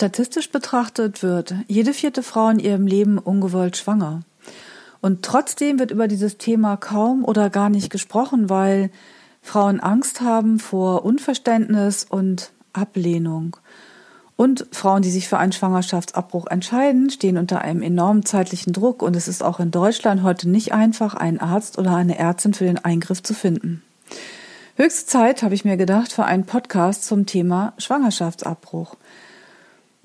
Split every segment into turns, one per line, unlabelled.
Statistisch betrachtet wird jede vierte Frau in ihrem Leben ungewollt schwanger. Und trotzdem wird über dieses Thema kaum oder gar nicht gesprochen, weil Frauen Angst haben vor Unverständnis und Ablehnung. Und Frauen, die sich für einen Schwangerschaftsabbruch entscheiden, stehen unter einem enormen zeitlichen Druck und es ist auch in Deutschland heute nicht einfach, einen Arzt oder eine Ärztin für den Eingriff zu finden. Höchste Zeit, habe ich mir gedacht, für einen Podcast zum Thema Schwangerschaftsabbruch.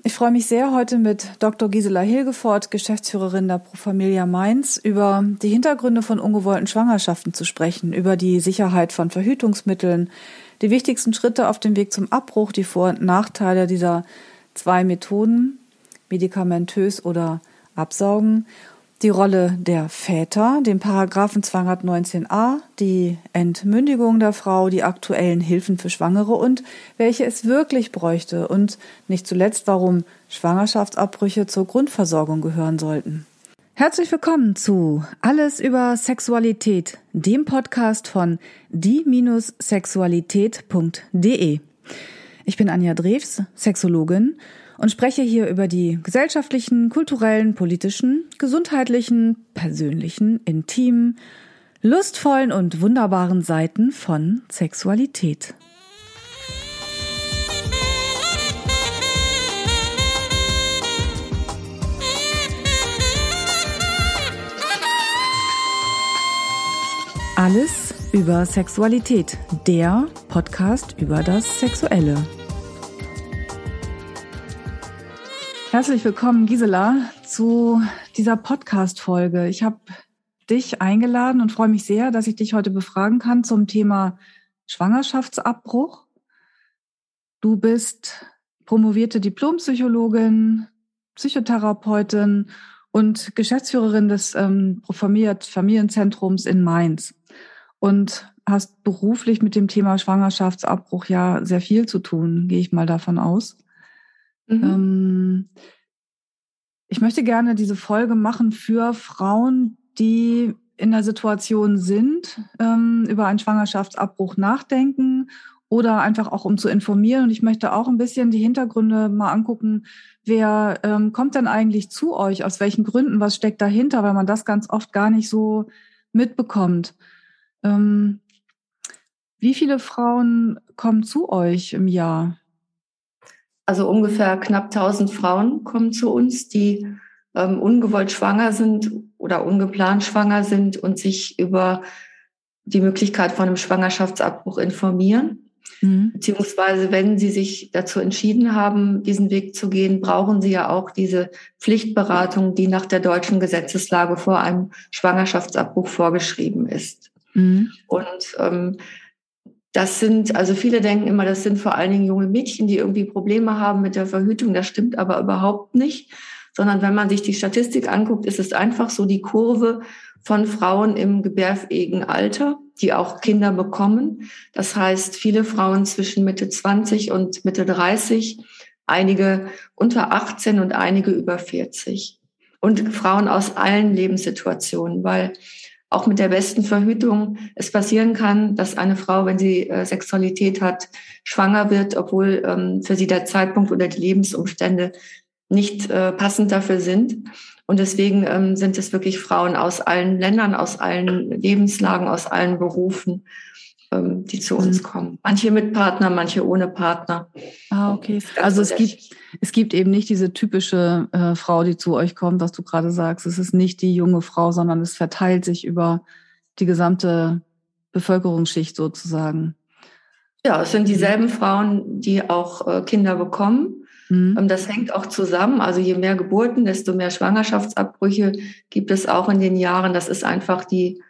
Ich freue mich sehr, heute mit Dr. Gisela Hilgefort, Geschäftsführerin der Pro Familia Mainz, über die Hintergründe von ungewollten Schwangerschaften zu sprechen, über die Sicherheit von Verhütungsmitteln, die wichtigsten Schritte auf dem Weg zum Abbruch, die Vor- und Nachteile dieser zwei Methoden, medikamentös oder Absaugen die Rolle der Väter, den Paragraphen 219a, die Entmündigung der Frau, die aktuellen Hilfen für Schwangere und welche es wirklich bräuchte und nicht zuletzt, warum Schwangerschaftsabbrüche zur Grundversorgung gehören sollten. Herzlich willkommen zu Alles über Sexualität, dem Podcast von die-sexualität.de. Ich bin Anja Drews, Sexologin und spreche hier über die gesellschaftlichen, kulturellen, politischen, gesundheitlichen, persönlichen, intimen, lustvollen und wunderbaren Seiten von Sexualität. Alles über Sexualität, der Podcast über das Sexuelle. Herzlich willkommen, Gisela, zu dieser Podcast-Folge. Ich habe dich eingeladen und freue mich sehr, dass ich dich heute befragen kann zum Thema Schwangerschaftsabbruch. Du bist promovierte Diplompsychologin, Psychotherapeutin und Geschäftsführerin des ähm, Familienzentrums in Mainz und hast beruflich mit dem Thema Schwangerschaftsabbruch ja sehr viel zu tun, gehe ich mal davon aus. Mhm. Ähm, ich möchte gerne diese Folge machen für Frauen, die in der Situation sind, ähm, über einen Schwangerschaftsabbruch nachdenken oder einfach auch um zu informieren. Und ich möchte auch ein bisschen die Hintergründe mal angucken. Wer ähm, kommt denn eigentlich zu euch? Aus welchen Gründen? Was steckt dahinter? Weil man das ganz oft gar nicht so mitbekommt. Wie viele Frauen kommen zu euch im Jahr?
Also ungefähr knapp 1000 Frauen kommen zu uns, die ähm, ungewollt schwanger sind oder ungeplant schwanger sind und sich über die Möglichkeit von einem Schwangerschaftsabbruch informieren. Mhm. Beziehungsweise, wenn sie sich dazu entschieden haben, diesen Weg zu gehen, brauchen sie ja auch diese Pflichtberatung, die nach der deutschen Gesetzeslage vor einem Schwangerschaftsabbruch vorgeschrieben ist. Mhm. Und ähm, das sind, also viele denken immer, das sind vor allen Dingen junge Mädchen, die irgendwie Probleme haben mit der Verhütung. Das stimmt aber überhaupt nicht, sondern wenn man sich die Statistik anguckt, ist es einfach so die Kurve von Frauen im gebärfähigen Alter, die auch Kinder bekommen. Das heißt, viele Frauen zwischen Mitte 20 und Mitte 30, einige unter 18 und einige über 40. Und Frauen aus allen Lebenssituationen, weil auch mit der besten Verhütung es passieren kann, dass eine Frau, wenn sie äh, Sexualität hat, schwanger wird, obwohl ähm, für sie der Zeitpunkt oder die Lebensumstände nicht äh, passend dafür sind. Und deswegen ähm, sind es wirklich Frauen aus allen Ländern, aus allen Lebenslagen, aus allen Berufen, die zu uns mhm. kommen. Manche mit Partner, manche ohne Partner.
Ah, okay. Also es gibt, es gibt eben nicht diese typische äh, Frau, die zu euch kommt, was du gerade sagst. Es ist nicht die junge Frau, sondern es verteilt sich über die gesamte Bevölkerungsschicht sozusagen.
Ja, es sind dieselben Frauen, die auch äh, Kinder bekommen. Mhm. Ähm, das hängt auch zusammen. Also je mehr Geburten, desto mehr Schwangerschaftsabbrüche gibt es auch in den Jahren. Das ist einfach die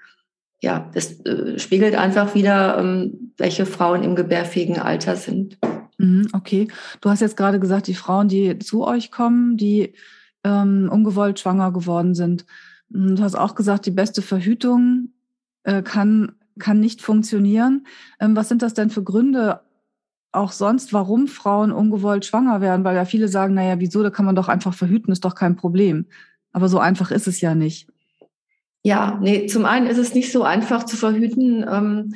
ja, das äh, spiegelt einfach wieder, ähm, welche Frauen im gebärfähigen Alter sind.
Mhm, okay. Du hast jetzt gerade gesagt, die Frauen, die zu euch kommen, die ähm, ungewollt schwanger geworden sind. Mhm, du hast auch gesagt, die beste Verhütung äh, kann, kann nicht funktionieren. Ähm, was sind das denn für Gründe auch sonst, warum Frauen ungewollt schwanger werden? Weil ja viele sagen, naja, wieso, da kann man doch einfach verhüten, ist doch kein Problem. Aber so einfach ist es ja nicht.
Ja, nee, zum einen ist es nicht so einfach zu verhüten. Ähm,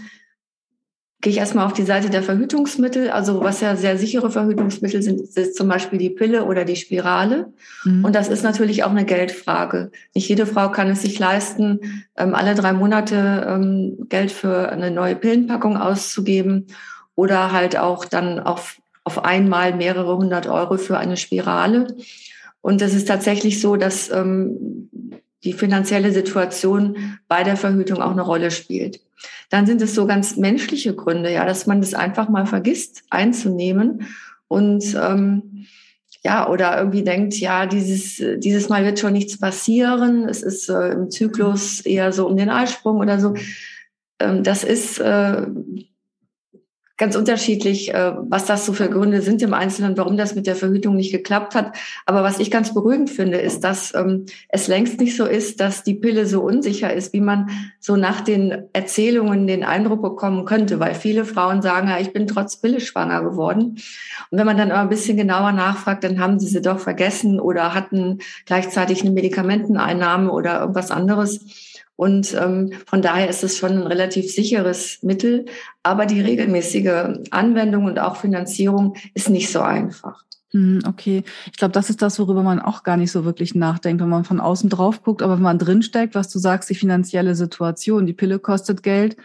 gehe ich erstmal auf die Seite der Verhütungsmittel. Also was ja sehr sichere Verhütungsmittel sind, ist zum Beispiel die Pille oder die Spirale. Mhm. Und das ist natürlich auch eine Geldfrage. Nicht jede Frau kann es sich leisten, ähm, alle drei Monate ähm, Geld für eine neue Pillenpackung auszugeben oder halt auch dann auf, auf einmal mehrere hundert Euro für eine Spirale. Und es ist tatsächlich so, dass ähm, die finanzielle Situation bei der Verhütung auch eine Rolle spielt. Dann sind es so ganz menschliche Gründe, ja, dass man das einfach mal vergisst einzunehmen und ähm, ja, oder irgendwie denkt, ja, dieses, dieses Mal wird schon nichts passieren. Es ist äh, im Zyklus eher so um den Eisprung oder so. Ähm, das ist äh, ganz unterschiedlich, äh, was das so für Gründe sind im Einzelnen, warum das mit der Verhütung nicht geklappt hat. Aber was ich ganz beruhigend finde, ist, dass ähm, es längst nicht so ist, dass die Pille so unsicher ist, wie man so nach den Erzählungen den Eindruck bekommen könnte, weil viele Frauen sagen, ja, ich bin trotz Pille schwanger geworden. Und wenn man dann aber ein bisschen genauer nachfragt, dann haben sie sie doch vergessen oder hatten gleichzeitig eine Medikamenteneinnahme oder irgendwas anderes. Und ähm, von daher ist es schon ein relativ sicheres Mittel. Aber die regelmäßige Anwendung und auch Finanzierung ist nicht so einfach.
Hm, okay, ich glaube, das ist das, worüber man auch gar nicht so wirklich nachdenkt, wenn man von außen drauf guckt. Aber wenn man drinsteckt, was du sagst, die finanzielle Situation, die Pille kostet Geld,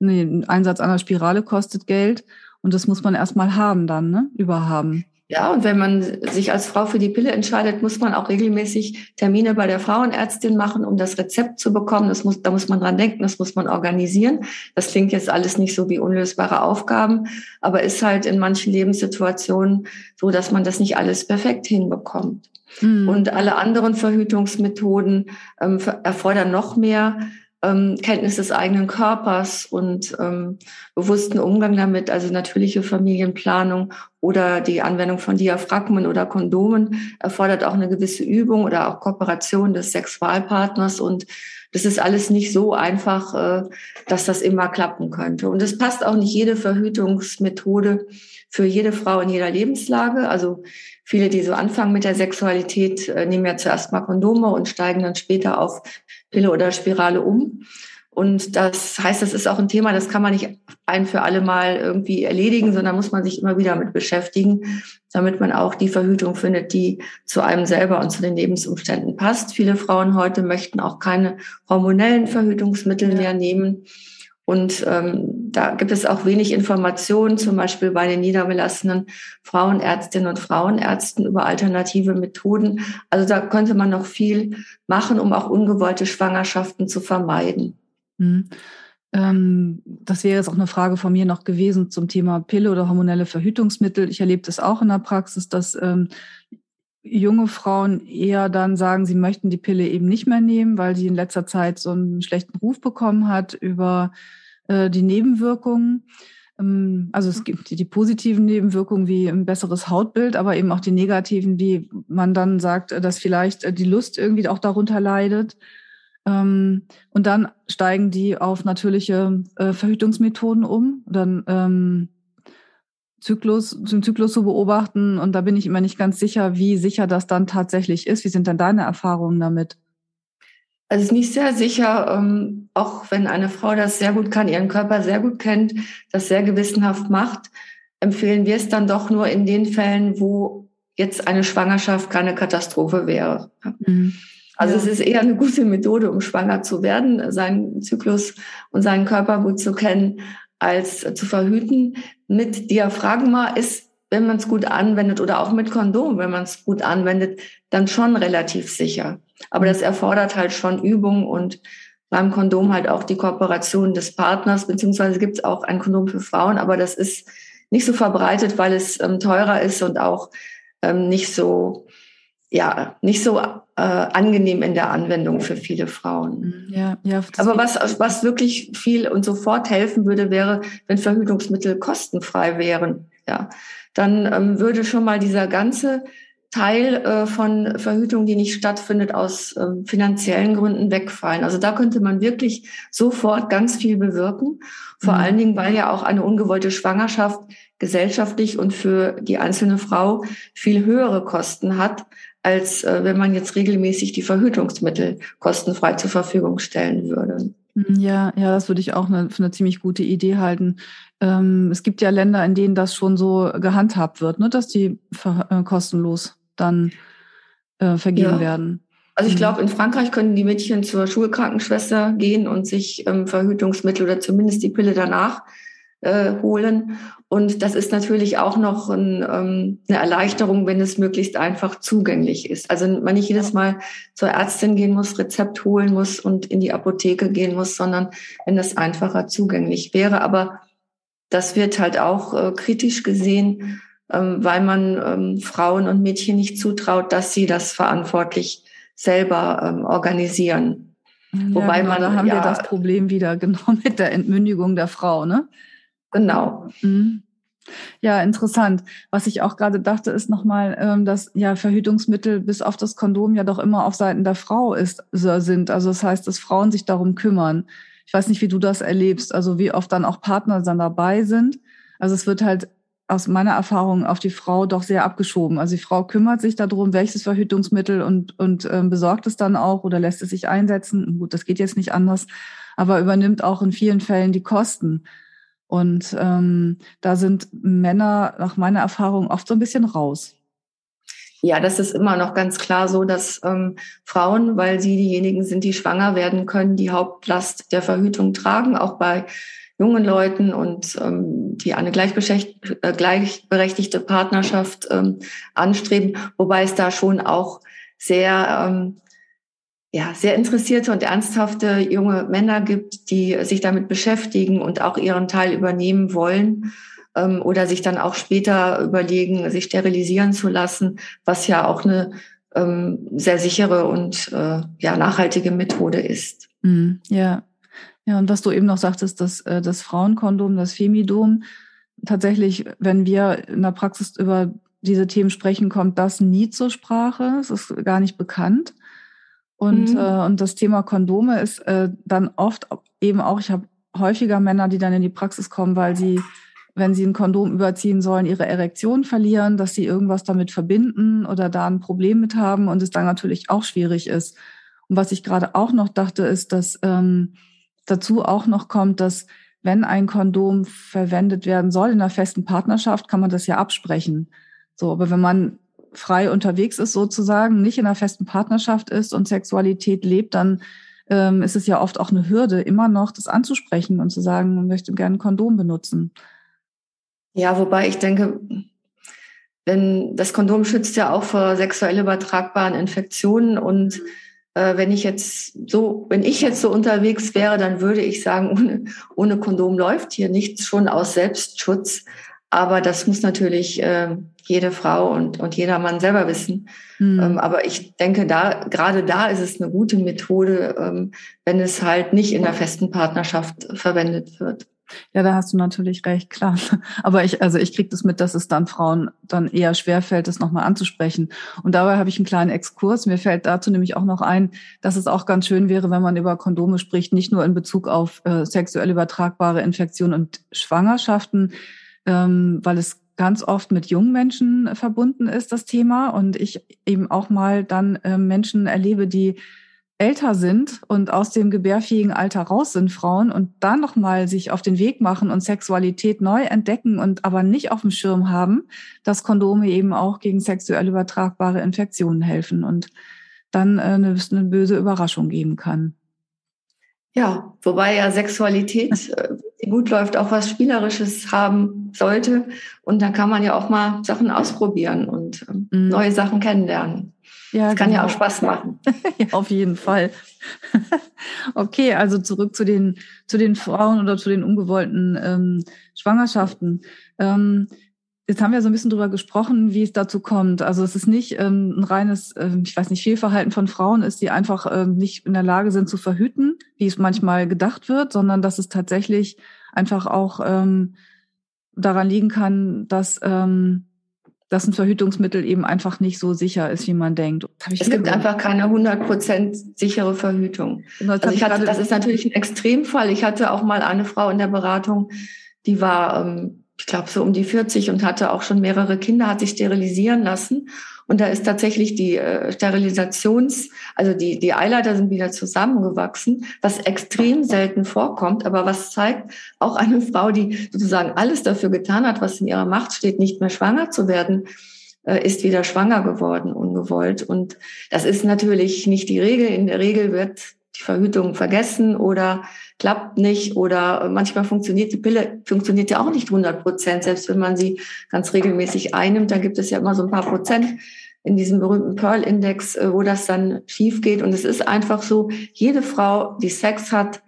ein Einsatz einer Spirale kostet Geld und das muss man erstmal haben dann, ne? Überhaben.
Ja, und wenn man sich als Frau für die Pille entscheidet, muss man auch regelmäßig Termine bei der Frauenärztin machen, um das Rezept zu bekommen. Das muss, da muss man dran denken, das muss man organisieren. Das klingt jetzt alles nicht so wie unlösbare Aufgaben, aber ist halt in manchen Lebenssituationen so, dass man das nicht alles perfekt hinbekommt. Mhm. Und alle anderen Verhütungsmethoden ähm, erfordern noch mehr ähm, Kenntnis des eigenen Körpers und ähm, bewussten Umgang damit, also natürliche Familienplanung oder die Anwendung von Diaphragmen oder Kondomen erfordert auch eine gewisse Übung oder auch Kooperation des Sexualpartners und das ist alles nicht so einfach, äh, dass das immer klappen könnte. Und es passt auch nicht jede Verhütungsmethode für jede Frau in jeder Lebenslage. Also viele, die so anfangen mit der Sexualität, äh, nehmen ja zuerst mal Kondome und steigen dann später auf Pille oder Spirale um. Und das heißt, das ist auch ein Thema, das kann man nicht ein für alle Mal irgendwie erledigen, sondern muss man sich immer wieder mit beschäftigen, damit man auch die Verhütung findet, die zu einem selber und zu den Lebensumständen passt. Viele Frauen heute möchten auch keine hormonellen Verhütungsmittel mehr nehmen. Und ähm, da gibt es auch wenig Informationen, zum Beispiel bei den niedergelassenen Frauenärztinnen und Frauenärzten über alternative Methoden. Also da könnte man noch viel machen, um auch ungewollte Schwangerschaften zu vermeiden.
Mhm. Ähm, das wäre jetzt auch eine Frage von mir noch gewesen zum Thema Pille oder hormonelle Verhütungsmittel. Ich erlebe das auch in der Praxis, dass ähm, junge Frauen eher dann sagen, sie möchten die Pille eben nicht mehr nehmen, weil sie in letzter Zeit so einen schlechten Ruf bekommen hat über äh, die Nebenwirkungen. Ähm, also es gibt die, die, positiven Nebenwirkungen wie ein besseres Hautbild, aber eben auch die negativen, wie man dann sagt, dass vielleicht äh, die Lust irgendwie auch darunter leidet. Ähm, und dann steigen die auf natürliche äh, Verhütungsmethoden um. Dann ähm, Zyklus, zum Zyklus zu beobachten. Und da bin ich immer nicht ganz sicher, wie sicher das dann tatsächlich ist. Wie sind denn deine Erfahrungen damit?
Also es ist nicht sehr sicher, ähm, auch wenn eine Frau das sehr gut kann, ihren Körper sehr gut kennt, das sehr gewissenhaft macht, empfehlen wir es dann doch nur in den Fällen, wo jetzt eine Schwangerschaft keine Katastrophe wäre. Mhm. Also es ist eher eine gute Methode, um schwanger zu werden, seinen Zyklus und seinen Körper gut zu kennen, als zu verhüten. Mit Diaphragma ist, wenn man es gut anwendet oder auch mit Kondom, wenn man es gut anwendet, dann schon relativ sicher. Aber das erfordert halt schon Übung und beim Kondom halt auch die Kooperation des Partners, beziehungsweise gibt es auch ein Kondom für Frauen, aber das ist nicht so verbreitet, weil es ähm, teurer ist und auch ähm, nicht so, ja, nicht so äh, angenehm in der Anwendung für viele Frauen.
Mhm. Ja, ja.
Aber was, was wirklich viel und sofort helfen würde, wäre, wenn Verhütungsmittel kostenfrei wären. Ja, dann ähm, würde schon mal dieser ganze Teil äh, von Verhütung, die nicht stattfindet, aus äh, finanziellen Gründen wegfallen. Also da könnte man wirklich sofort ganz viel bewirken. Vor mhm. allen Dingen, weil ja auch eine ungewollte Schwangerschaft gesellschaftlich und für die einzelne Frau viel höhere Kosten hat, als äh, wenn man jetzt regelmäßig die Verhütungsmittel kostenfrei zur Verfügung stellen würde.
Hm, ja, ja, das würde ich auch eine, für eine ziemlich gute Idee halten. Ähm, es gibt ja Länder, in denen das schon so gehandhabt wird, ne, dass die äh, kostenlos dann äh, vergeben ja. werden.
Also ich mhm. glaube, in Frankreich können die Mädchen zur Schulkrankenschwester gehen und sich ähm, Verhütungsmittel oder zumindest die Pille danach äh, holen. Und das ist natürlich auch noch ein, ähm, eine Erleichterung, wenn es möglichst einfach zugänglich ist. Also man nicht jedes Mal zur Ärztin gehen muss, Rezept holen muss und in die Apotheke gehen muss, sondern wenn das einfacher zugänglich wäre. Aber das wird halt auch äh, kritisch gesehen, ähm, weil man ähm, Frauen und Mädchen nicht zutraut, dass sie das verantwortlich selber ähm, organisieren.
Ja, Wobei genau, man da haben ja, wir das Problem wieder genau mit der Entmündigung der Frau, ne?
Genau. Mhm.
Ja, interessant. Was ich auch gerade dachte, ist nochmal, ähm, dass ja Verhütungsmittel bis auf das Kondom ja doch immer auf Seiten der Frau ist, sind. Also das heißt, dass Frauen sich darum kümmern. Ich weiß nicht, wie du das erlebst, also wie oft dann auch Partner dann dabei sind. Also es wird halt aus meiner Erfahrung auf die Frau doch sehr abgeschoben. Also die Frau kümmert sich darum, welches Verhütungsmittel und, und ähm, besorgt es dann auch oder lässt es sich einsetzen. Gut, das geht jetzt nicht anders, aber übernimmt auch in vielen Fällen die Kosten. Und ähm, da sind Männer nach meiner Erfahrung oft so ein bisschen raus.
Ja, das ist immer noch ganz klar so, dass ähm, Frauen, weil sie diejenigen sind, die schwanger werden können, die Hauptlast der Verhütung tragen, auch bei jungen Leuten und ähm, die eine äh, gleichberechtigte Partnerschaft ähm, anstreben, wobei es da schon auch sehr ähm, ja, sehr interessierte und ernsthafte junge Männer gibt, die sich damit beschäftigen und auch ihren Teil übernehmen wollen ähm, oder sich dann auch später überlegen, sich sterilisieren zu lassen, was ja auch eine ähm, sehr sichere und äh, ja, nachhaltige Methode ist.
Mm, ja. Ja, und was du eben noch sagtest, dass äh, das Frauenkondom, das Femidom, tatsächlich, wenn wir in der Praxis über diese Themen sprechen, kommt das nie zur Sprache. Es ist gar nicht bekannt. Und, mhm. äh, und das Thema Kondome ist äh, dann oft eben auch, ich habe häufiger Männer, die dann in die Praxis kommen, weil sie, wenn sie ein Kondom überziehen sollen, ihre Erektion verlieren, dass sie irgendwas damit verbinden oder da ein Problem mit haben und es dann natürlich auch schwierig ist. Und was ich gerade auch noch dachte, ist, dass ähm, dazu auch noch kommt, dass wenn ein Kondom verwendet werden soll in einer festen Partnerschaft, kann man das ja absprechen. So, aber wenn man frei unterwegs ist sozusagen, nicht in einer festen Partnerschaft ist und Sexualität lebt, dann ähm, ist es ja oft auch eine Hürde, immer noch das anzusprechen und zu sagen, man möchte gerne ein Kondom benutzen.
Ja, wobei ich denke, wenn das Kondom schützt ja auch vor sexuell übertragbaren Infektionen und äh, wenn ich jetzt so, wenn ich jetzt so unterwegs wäre, dann würde ich sagen, ohne, ohne Kondom läuft hier nichts schon aus Selbstschutz. Aber das muss natürlich äh, jede Frau und, und jeder Mann selber wissen. Mhm. Ähm, aber ich denke, da, gerade da ist es eine gute Methode, ähm, wenn es halt nicht in der festen Partnerschaft verwendet wird.
Ja, da hast du natürlich recht, klar. Aber ich, also ich kriege das mit, dass es dann Frauen dann eher schwerfällt, das nochmal anzusprechen. Und dabei habe ich einen kleinen Exkurs. Mir fällt dazu nämlich auch noch ein, dass es auch ganz schön wäre, wenn man über Kondome spricht, nicht nur in Bezug auf äh, sexuell übertragbare Infektionen und Schwangerschaften, ähm, weil es ganz oft mit jungen Menschen verbunden ist, das Thema. Und ich eben auch mal dann äh, Menschen erlebe, die älter sind und aus dem gebärfähigen Alter raus sind, Frauen, und dann nochmal sich auf den Weg machen und Sexualität neu entdecken und aber nicht auf dem Schirm haben, dass Kondome eben auch gegen sexuell übertragbare Infektionen helfen und dann äh, eine, eine böse Überraschung geben kann.
Ja, wobei ja Sexualität, die gut läuft, auch was Spielerisches haben sollte. Und da kann man ja auch mal Sachen ausprobieren und ähm, mhm. neue Sachen kennenlernen. Ja, das kann genau. ja auch Spaß machen.
ja, auf jeden Fall. okay, also zurück zu den, zu den Frauen oder zu den ungewollten ähm, Schwangerschaften. Ähm, Jetzt haben wir so ein bisschen drüber gesprochen, wie es dazu kommt. Also es ist nicht ähm, ein reines, ähm, ich weiß nicht, Fehlverhalten von Frauen ist, die einfach ähm, nicht in der Lage sind zu verhüten, wie es manchmal gedacht wird, sondern dass es tatsächlich einfach auch ähm, daran liegen kann, dass dass ein Verhütungsmittel eben einfach nicht so sicher ist, wie man denkt.
Es gibt einfach keine 100% sichere Verhütung. Genau, also ich hatte, das ist natürlich ein Extremfall. Ich hatte auch mal eine Frau in der Beratung, die war ähm, ich glaube, so um die 40 und hatte auch schon mehrere Kinder, hat sich sterilisieren lassen. Und da ist tatsächlich die äh, Sterilisations, also die, die Eileiter sind wieder zusammengewachsen, was extrem selten vorkommt, aber was zeigt, auch eine Frau, die sozusagen alles dafür getan hat, was in ihrer Macht steht, nicht mehr schwanger zu werden, äh, ist wieder schwanger geworden, ungewollt. Und das ist natürlich nicht die Regel. In der Regel wird die Verhütung vergessen oder klappt nicht oder manchmal funktioniert die Pille, funktioniert ja auch nicht 100 Prozent, selbst wenn man sie ganz regelmäßig einnimmt, da gibt es ja immer so ein paar Prozent in diesem berühmten Pearl-Index, äh, wo das dann schief geht. Und es ist einfach so, jede Frau, die Sex hat,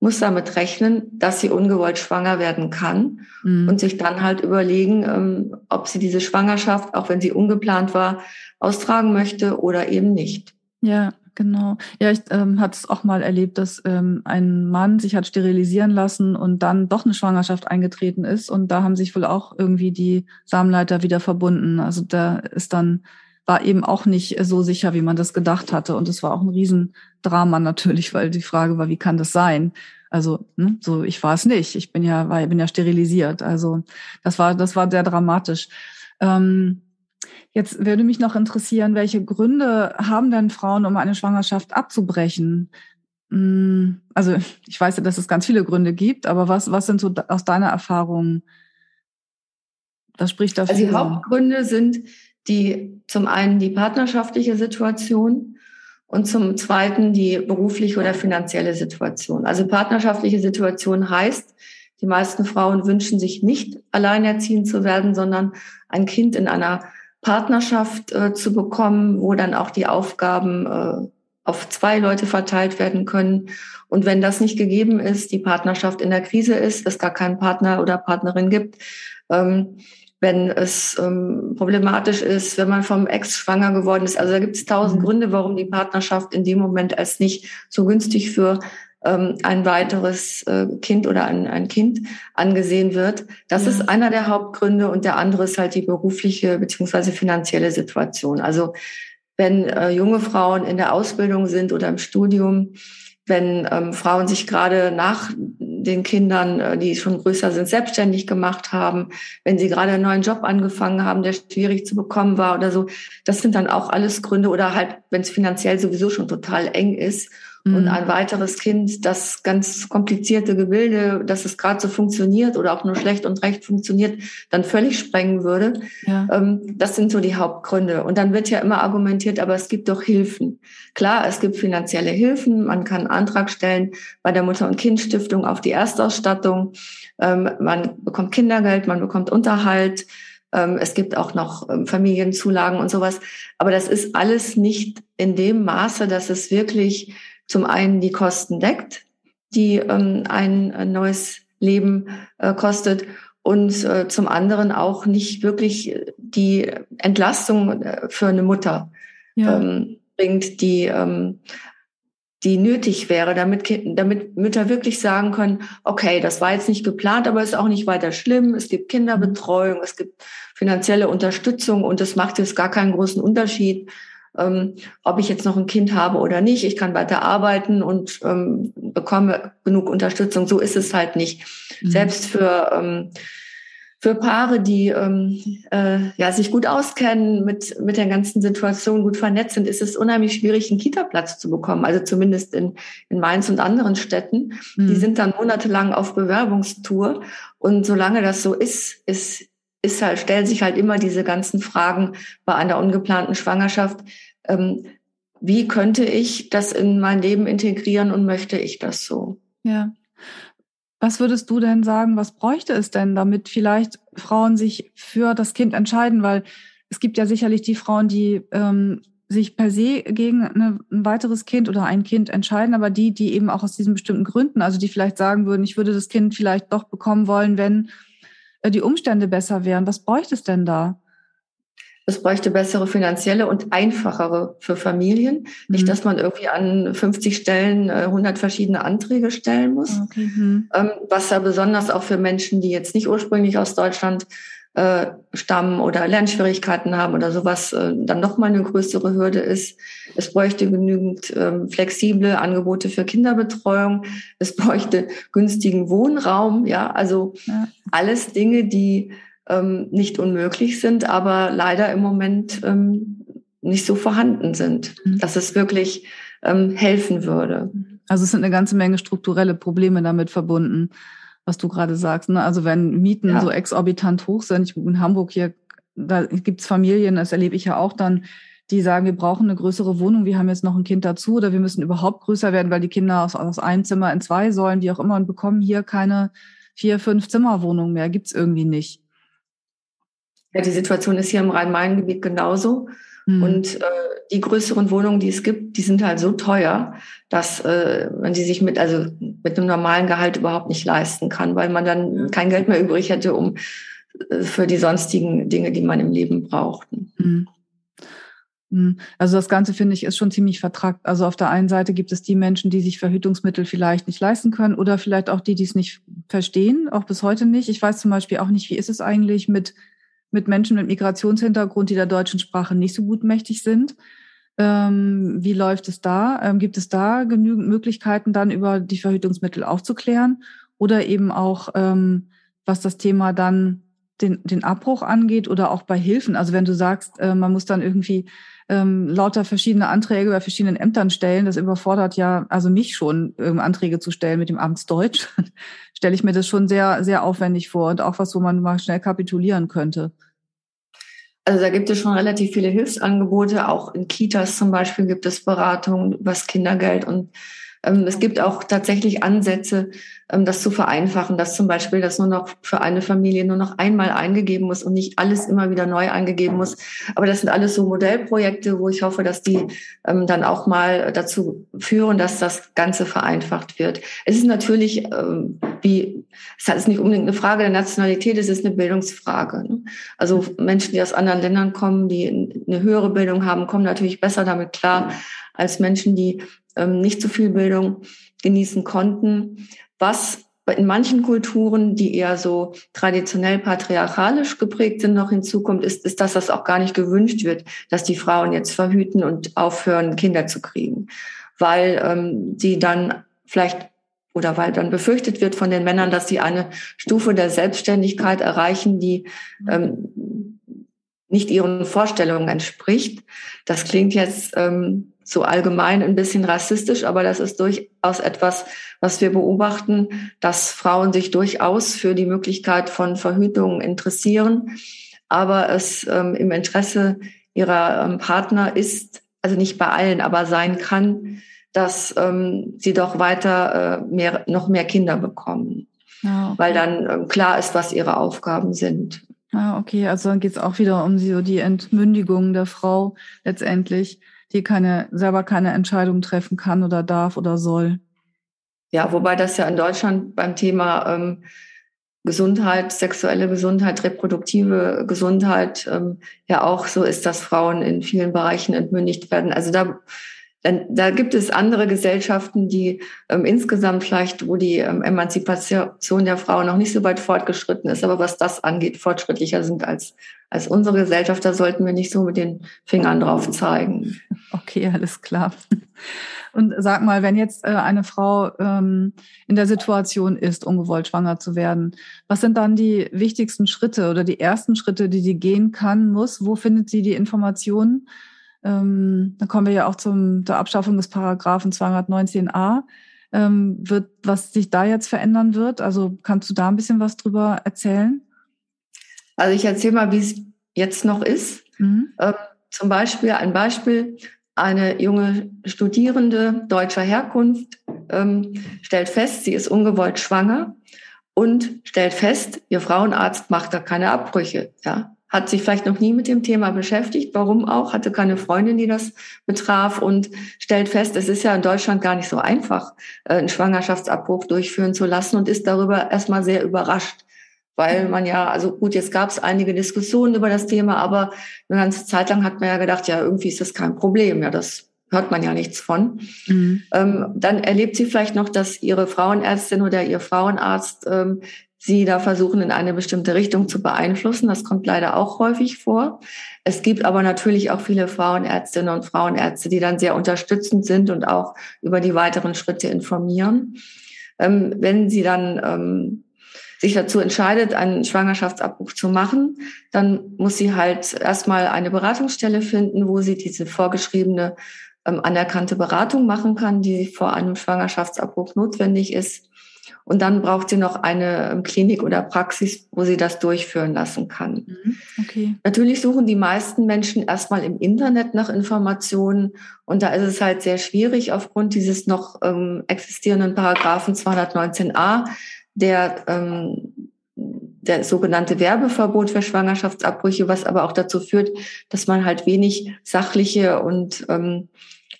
muss damit rechnen, dass sie ungewollt schwanger werden kann mhm. und sich dann halt überlegen, ähm, ob sie diese Schwangerschaft, auch wenn sie ungeplant war, austragen möchte oder eben nicht.
Ja, Genau. Ja, ich ähm, hatte es auch mal erlebt, dass ähm, ein Mann sich hat sterilisieren lassen und dann doch eine Schwangerschaft eingetreten ist. Und da haben sich wohl auch irgendwie die Samenleiter wieder verbunden. Also da ist dann, war eben auch nicht so sicher, wie man das gedacht hatte. Und es war auch ein Riesendrama natürlich, weil die Frage war, wie kann das sein? Also, ne, so, ich war es nicht. Ich bin ja, war, bin ja sterilisiert. Also, das war, das war sehr dramatisch. Ähm, Jetzt würde mich noch interessieren, welche Gründe haben denn Frauen, um eine Schwangerschaft abzubrechen? Hm, also ich weiß ja, dass es ganz viele Gründe gibt, aber was, was sind so aus deiner Erfahrung, was spricht dafür?
Also die Hauptgründe sind die zum einen die partnerschaftliche Situation und zum zweiten die berufliche oder finanzielle Situation. Also partnerschaftliche Situation heißt, die meisten Frauen wünschen sich nicht alleinerziehend zu werden, sondern ein Kind in einer Partnerschaft äh, zu bekommen, wo dann auch die Aufgaben äh, auf zwei Leute verteilt werden können. Und wenn das nicht gegeben ist, die Partnerschaft in der Krise ist, es gar keinen Partner oder Partnerin gibt, ähm, wenn es ähm, problematisch ist, wenn man vom Ex schwanger geworden ist. Also da gibt es tausend mhm. Gründe, warum die Partnerschaft in dem Moment als nicht so günstig für ähm, ein weiteres äh, Kind oder ein, ein Kind angesehen wird. Das ja. ist einer der Hauptgründe und der andere ist halt die berufliche beziehungsweise finanzielle Situation. Also wenn äh, junge Frauen in der Ausbildung sind oder im Studium, wenn ähm, Frauen sich gerade nach den Kindern, äh, die schon größer sind, selbstständig gemacht haben, wenn sie gerade einen neuen Job angefangen haben, der schwierig zu bekommen war oder so. Das sind dann auch alles Gründe oder halt, wenn es finanziell sowieso schon total eng ist mhm. und ein weiteres Kind, das ganz komplizierte Gebilde, dass es gerade so funktioniert oder auch nur schlecht und recht funktioniert, dann völlig sprengen würde. Ja. Ähm, das sind so die Hauptgründe. Und dann wird ja immer argumentiert, aber es gibt doch Hilfen. Klar, es gibt finanzielle Hilfen. Man kann einen Antrag stellen bei der Mutter- und Kindstiftung auf die Erstausstattung. Ähm, man bekommt Kindergeld, man bekommt Unterhalt. Ähm, es gibt auch noch Familienzulagen und sowas. Aber das ist alles nicht in dem Maße, dass es wirklich zum einen die Kosten deckt, die ähm, ein, neues Leben äh, kostet und äh, zum anderen auch nicht wirklich die Entlastung äh, für eine Mutter ja. ähm, bringt, die ähm, die nötig wäre, damit, damit Mütter wirklich sagen können, okay, das war jetzt nicht geplant, aber ist auch nicht weiter schlimm. Es gibt Kinderbetreuung, es gibt finanzielle Unterstützung und es macht jetzt gar keinen großen Unterschied, ähm, ob ich jetzt noch ein Kind habe oder nicht. Ich kann weiter arbeiten und ähm, bekomme genug Unterstützung. So ist es halt nicht. Mhm. Selbst für ähm, für Paare, die ähm, äh, ja, sich gut auskennen, mit, mit der ganzen Situation gut vernetzt sind, ist es unheimlich schwierig, einen Kita-Platz zu bekommen. Also zumindest in, in Mainz und anderen Städten. Mhm. Die sind dann monatelang auf Bewerbungstour. Und solange das so ist, ist, ist halt, stellen sich halt immer diese ganzen Fragen bei einer ungeplanten Schwangerschaft. Ähm, wie könnte ich das in mein Leben integrieren und möchte ich das so?
Ja. Was würdest du denn sagen, was bräuchte es denn, damit vielleicht Frauen sich für das Kind entscheiden? Weil es gibt ja sicherlich die Frauen, die ähm, sich per se gegen eine, ein weiteres Kind oder ein Kind entscheiden, aber die, die eben auch aus diesen bestimmten Gründen, also die vielleicht sagen würden, ich würde das Kind vielleicht doch bekommen wollen, wenn die Umstände besser wären. Was bräuchte es denn da?
Es bräuchte bessere finanzielle und einfachere für Familien. Mhm. Nicht, dass man irgendwie an 50 Stellen 100 äh, verschiedene Anträge stellen muss. Okay. Mhm. Ähm, was ja besonders auch für Menschen, die jetzt nicht ursprünglich aus Deutschland äh, stammen oder Lernschwierigkeiten haben oder sowas, äh, dann nochmal eine größere Hürde ist. Es bräuchte genügend ähm, flexible Angebote für Kinderbetreuung. Es bräuchte günstigen Wohnraum. Ja, also ja. alles Dinge, die ähm, nicht unmöglich sind, aber leider im Moment ähm, nicht so vorhanden sind, mhm. dass es wirklich ähm, helfen würde.
Also es sind eine ganze Menge strukturelle Probleme damit verbunden, was du gerade sagst. Ne? Also wenn Mieten ja. so exorbitant hoch sind, ich in Hamburg hier, da gibt's Familien, das erlebe ich ja auch dann, die sagen, wir brauchen eine größere Wohnung, wir haben jetzt noch ein Kind dazu oder wir müssen überhaupt größer werden, weil die Kinder aus, aus einem Zimmer in zwei sollen, wie auch immer, und bekommen hier keine vier, fünf Zimmerwohnungen mehr. Gibt's irgendwie nicht.
Ja, die Situation ist hier im Rhein-Main-Gebiet genauso. Mhm. Und äh, die größeren Wohnungen, die es gibt, die sind halt so teuer, dass äh, man die sich mit, also mit einem normalen Gehalt überhaupt nicht leisten kann, weil man dann kein Geld mehr übrig hätte, um äh, für die sonstigen Dinge, die man im Leben braucht. Mhm.
Also das Ganze finde ich ist schon ziemlich vertrackt. Also auf der einen Seite gibt es die Menschen, die sich Verhütungsmittel vielleicht nicht leisten können oder vielleicht auch die, die es nicht verstehen, auch bis heute nicht. Ich weiß zum Beispiel auch nicht, wie ist es eigentlich mit mit Menschen mit Migrationshintergrund, die der deutschen Sprache nicht so gut mächtig sind. Ähm, wie läuft es da? Ähm, gibt es da genügend Möglichkeiten, dann über die Verhütungsmittel aufzuklären? Oder eben auch, ähm, was das Thema dann den, den Abbruch angeht oder auch bei Hilfen? Also wenn du sagst, äh, man muss dann irgendwie ähm, lauter verschiedene Anträge bei verschiedenen Ämtern stellen. Das überfordert ja, also mich schon, ähm, Anträge zu stellen mit dem Amtsdeutsch. Stelle ich mir das schon sehr, sehr aufwendig vor und auch was, wo man mal schnell kapitulieren könnte.
Also da gibt es schon relativ viele Hilfsangebote. Auch in Kitas zum Beispiel gibt es Beratungen das Kindergeld und es gibt auch tatsächlich Ansätze, ähm, das zu vereinfachen, dass zum Beispiel das nur noch für eine Familie nur noch einmal eingegeben muss und nicht alles immer wieder neu eingegeben muss. Aber das sind alles so Modellprojekte, wo ich hoffe, dass die ähm, dann auch mal dazu führen, dass das Ganze vereinfacht wird. Es ist natürlich, wie, es ist nicht unbedingt eine Frage der Nationalität, es ist eine Bildungsfrage. Ne? Also Menschen, die aus anderen Ländern kommen, die eine höhere Bildung haben, kommen natürlich besser damit klar als Menschen, die ähm, nicht so viel Bildung genießen konnten. Was in manchen Kulturen, die eher so traditionell patriarchalisch geprägt sind, noch hinzukommt, ist, ist, dass das auch gar nicht gewünscht wird, dass die Frauen jetzt verhüten und aufhören, Kinder zu kriegen, weil ähm, sie dann vielleicht oder weil dann befürchtet wird von den Männern, dass sie eine Stufe der Selbstständigkeit erreichen, die ähm, nicht ihren Vorstellungen entspricht. Das klingt jetzt ähm, so allgemein ein bisschen rassistisch, aber das ist durchaus etwas, was wir beobachten, dass Frauen sich durchaus für die Möglichkeit von Verhütung interessieren, aber es ähm, im Interesse ihrer ähm, Partner ist, also nicht bei allen, aber sein kann, dass ähm, sie doch weiter äh, mehr, noch mehr Kinder bekommen, ah, okay. weil dann ähm, klar ist, was ihre Aufgaben sind.
Ah, okay, also dann geht es auch wieder um so die Entmündigung der Frau letztendlich die keine, selber keine Entscheidung treffen kann oder darf oder soll.
Ja, wobei das ja in Deutschland beim Thema ähm, Gesundheit, sexuelle Gesundheit, reproduktive Gesundheit ähm, ja auch so ist, dass Frauen in vielen Bereichen entmündigt werden. Also da dann, da gibt es andere Gesellschaften, die ähm, insgesamt vielleicht, wo die ähm, Emanzipation der Frau noch nicht so weit fortgeschritten ist, aber was das angeht, fortschrittlicher sind als, als unsere Gesellschaft. Da sollten wir nicht so mit den Fingern drauf zeigen.
Okay, alles klar. Und sag mal, wenn jetzt äh, eine Frau ähm, in der Situation ist, ungewollt schwanger zu werden, was sind dann die wichtigsten Schritte oder die ersten Schritte, die sie gehen kann, muss? Wo findet sie die Informationen? Ähm, dann kommen wir ja auch zum der Abschaffung des Paragraphen 219a. Ähm, wird, was sich da jetzt verändern wird? Also kannst du da ein bisschen was drüber erzählen?
Also ich erzähle mal, wie es jetzt noch ist. Mhm. Ähm, zum Beispiel ein Beispiel. Eine junge Studierende deutscher Herkunft ähm, stellt fest, sie ist ungewollt schwanger und stellt fest, ihr Frauenarzt macht da keine Abbrüche. Ja, hat sich vielleicht noch nie mit dem Thema beschäftigt, warum auch, hatte keine Freundin, die das betraf und stellt fest, es ist ja in Deutschland gar nicht so einfach, äh, einen Schwangerschaftsabbruch durchführen zu lassen und ist darüber erstmal sehr überrascht, weil man ja, also gut, jetzt gab es einige Diskussionen über das Thema, aber eine ganze Zeit lang hat man ja gedacht, ja, irgendwie ist das kein Problem, ja, das hört man ja nichts von. Mhm. Ähm, dann erlebt sie vielleicht noch, dass ihre Frauenärztin oder ihr Frauenarzt ähm, sie da versuchen, in eine bestimmte Richtung zu beeinflussen. Das kommt leider auch häufig vor. Es gibt aber natürlich auch viele Frauenärztinnen und Frauenärzte, die dann sehr unterstützend sind und auch über die weiteren Schritte informieren. Ähm, wenn sie dann ähm, sich dazu entscheidet, einen Schwangerschaftsabbruch zu machen, dann muss sie halt erstmal eine Beratungsstelle finden, wo sie diese vorgeschriebene ähm, anerkannte Beratung machen kann, die vor einem Schwangerschaftsabbruch notwendig ist. Und dann braucht sie noch eine ähm, Klinik oder Praxis, wo sie das durchführen lassen kann. Mhm, okay. Natürlich suchen die meisten Menschen erstmal im Internet nach Informationen. Und da ist es halt sehr schwierig aufgrund dieses noch ähm, existierenden Paragraphen 219a, der ähm, der sogenannte Werbeverbot für Schwangerschaftsabbrüche, was aber auch dazu führt, dass man halt wenig sachliche und ähm,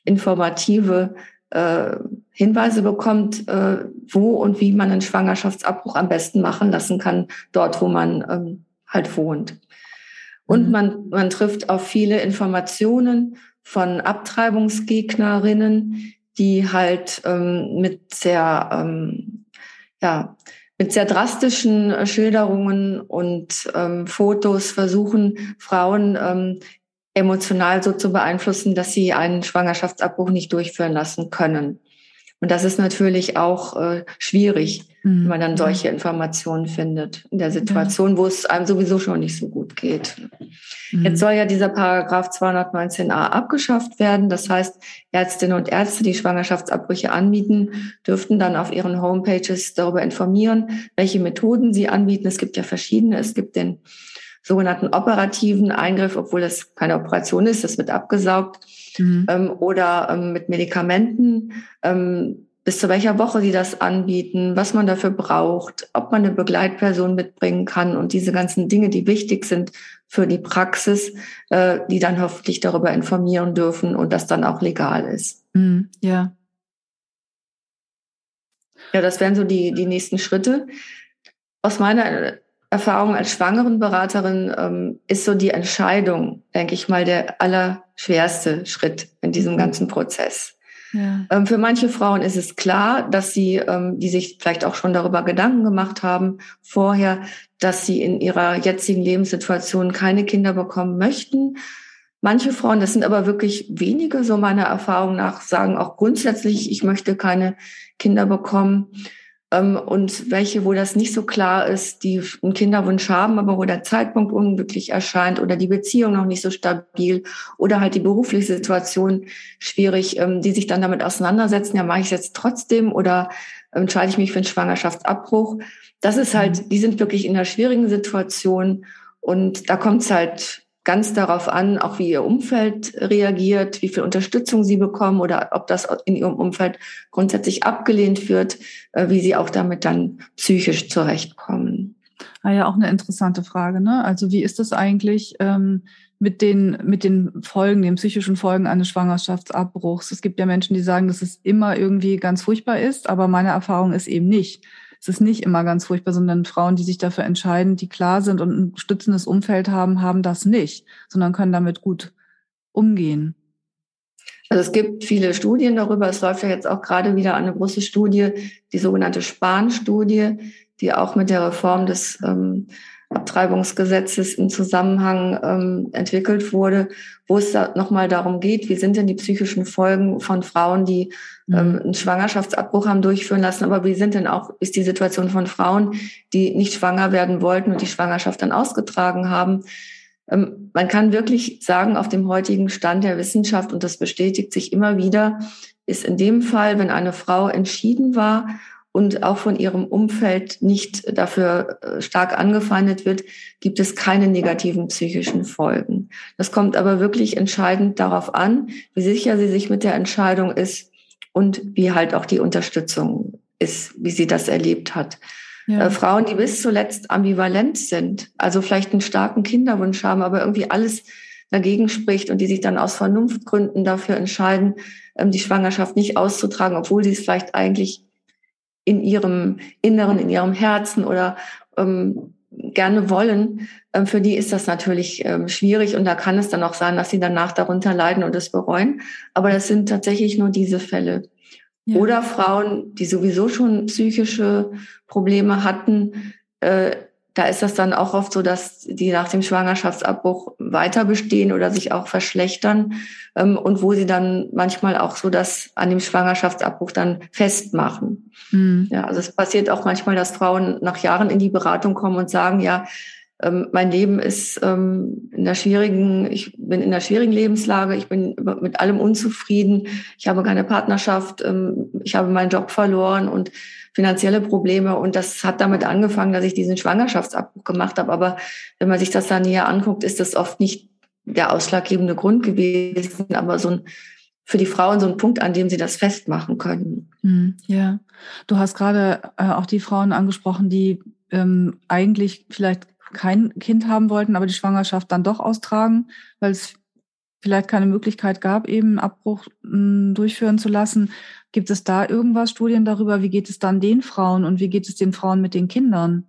informative äh, Hinweise bekommt, äh, wo und wie man einen Schwangerschaftsabbruch am besten machen lassen kann, dort, wo man ähm, halt wohnt. Und mhm. man, man trifft auf viele Informationen von Abtreibungsgegnerinnen, die halt ähm, mit sehr, ähm, ja, mit sehr drastischen Schilderungen und ähm, Fotos versuchen, Frauen ähm, emotional so zu beeinflussen, dass sie einen Schwangerschaftsabbruch nicht durchführen lassen können. Und das ist natürlich auch äh, schwierig, mhm. wenn man dann solche Informationen findet in der Situation, wo es einem sowieso schon nicht so gut geht. Mhm. Jetzt soll ja dieser Paragraph 219a abgeschafft werden. Das heißt, Ärztinnen und Ärzte, die Schwangerschaftsabbrüche anbieten, dürften dann auf ihren Homepages darüber informieren, welche Methoden sie anbieten. Es gibt ja verschiedene. Es gibt den sogenannten operativen Eingriff, obwohl es keine Operation ist, das wird abgesaugt, mhm. ähm, oder ähm, mit Medikamenten, ähm, bis zu welcher Woche sie das anbieten, was man dafür braucht, ob man eine Begleitperson mitbringen kann und diese ganzen Dinge, die wichtig sind für die Praxis, äh, die dann hoffentlich darüber informieren dürfen und das dann auch legal ist.
Mhm, ja.
Ja, das wären so die, die nächsten Schritte. Aus meiner Erfahrung als Schwangerenberaterin ähm, ist so die Entscheidung, denke ich mal, der allerschwerste Schritt in diesem ganzen Prozess. Ja. Ähm, für manche Frauen ist es klar, dass sie, ähm, die sich vielleicht auch schon darüber Gedanken gemacht haben vorher, dass sie in ihrer jetzigen Lebenssituation keine Kinder bekommen möchten. Manche Frauen, das sind aber wirklich wenige, so meiner Erfahrung nach, sagen auch grundsätzlich, ich möchte keine Kinder bekommen und welche, wo das nicht so klar ist, die einen Kinderwunsch haben, aber wo der Zeitpunkt unglücklich erscheint oder die Beziehung noch nicht so stabil oder halt die berufliche Situation schwierig, ähm, die sich dann damit auseinandersetzen, ja, mache ich es jetzt trotzdem oder entscheide ich mich für einen Schwangerschaftsabbruch. Das ist halt, mhm. die sind wirklich in einer schwierigen Situation und da kommt es halt ganz darauf an, auch wie ihr Umfeld reagiert, wie viel Unterstützung sie bekommen oder ob das in ihrem Umfeld grundsätzlich abgelehnt wird, äh, wie sie auch damit dann psychisch zurechtkommen.
Ah ja, auch eine interessante Frage. Ne? Also wie ist das eigentlich ähm, mit den mit den Folgen, den psychischen Folgen eines Schwangerschaftsabbruchs? Es gibt ja Menschen, die sagen, dass es immer irgendwie ganz furchtbar ist, aber meine Erfahrung ist eben nicht es ist nicht immer ganz furchtbar, sondern Frauen, die sich dafür entscheiden, die klar sind und ein stützendes Umfeld haben, haben das nicht, sondern können damit gut umgehen.
Also es gibt viele Studien darüber. Es läuft ja jetzt auch gerade wieder eine große Studie, die sogenannte Spahn-Studie, die auch mit der Reform des ähm, Abtreibungsgesetzes im Zusammenhang ähm, entwickelt wurde, wo es da nochmal darum geht, wie sind denn die psychischen Folgen von Frauen, die mhm. ähm, einen Schwangerschaftsabbruch haben durchführen lassen, aber wie sind denn auch, ist die Situation von Frauen, die nicht schwanger werden wollten und die Schwangerschaft dann ausgetragen haben. Ähm, man kann wirklich sagen, auf dem heutigen Stand der Wissenschaft, und das bestätigt sich immer wieder, ist in dem Fall, wenn eine Frau entschieden war, und auch von ihrem Umfeld nicht dafür äh, stark angefeindet wird, gibt es keine negativen psychischen Folgen. Das kommt aber wirklich entscheidend darauf an, wie sicher sie sich mit der Entscheidung ist und wie halt auch die Unterstützung ist, wie sie das erlebt hat. Ja. Äh, Frauen, die bis zuletzt ambivalent sind, also vielleicht einen starken Kinderwunsch haben, aber irgendwie alles dagegen spricht und die sich dann aus Vernunftgründen dafür entscheiden, ähm, die Schwangerschaft nicht auszutragen, obwohl sie es vielleicht eigentlich in ihrem Inneren, in ihrem Herzen oder ähm, gerne wollen, ähm, für die ist das natürlich ähm, schwierig und da kann es dann auch sein, dass sie danach darunter leiden und es bereuen. Aber das sind tatsächlich nur diese Fälle. Ja. Oder Frauen, die sowieso schon psychische Probleme hatten, äh, da ist das dann auch oft so, dass die nach dem Schwangerschaftsabbruch weiter bestehen oder sich auch verschlechtern ähm, und wo sie dann manchmal auch so das an dem Schwangerschaftsabbruch dann festmachen. Mhm. Ja, also es passiert auch manchmal, dass Frauen nach Jahren in die Beratung kommen und sagen, ja, ähm, mein Leben ist ähm, in der schwierigen, ich bin in der schwierigen Lebenslage, ich bin mit allem unzufrieden, ich habe keine Partnerschaft, ähm, ich habe meinen Job verloren und finanzielle Probleme. Und das hat damit angefangen, dass ich diesen Schwangerschaftsabbruch gemacht habe. Aber wenn man sich das da näher anguckt, ist das oft nicht der ausschlaggebende Grund gewesen, aber so ein für die Frauen so ein Punkt, an dem sie das festmachen können.
Hm, ja, du hast gerade äh, auch die Frauen angesprochen, die ähm, eigentlich vielleicht kein Kind haben wollten, aber die Schwangerschaft dann doch austragen, weil es vielleicht keine Möglichkeit gab, eben Abbruch mh, hm, durchführen zu lassen. Gibt es da irgendwas, Studien darüber, wie geht es dann den Frauen und wie geht es den Frauen mit den Kindern?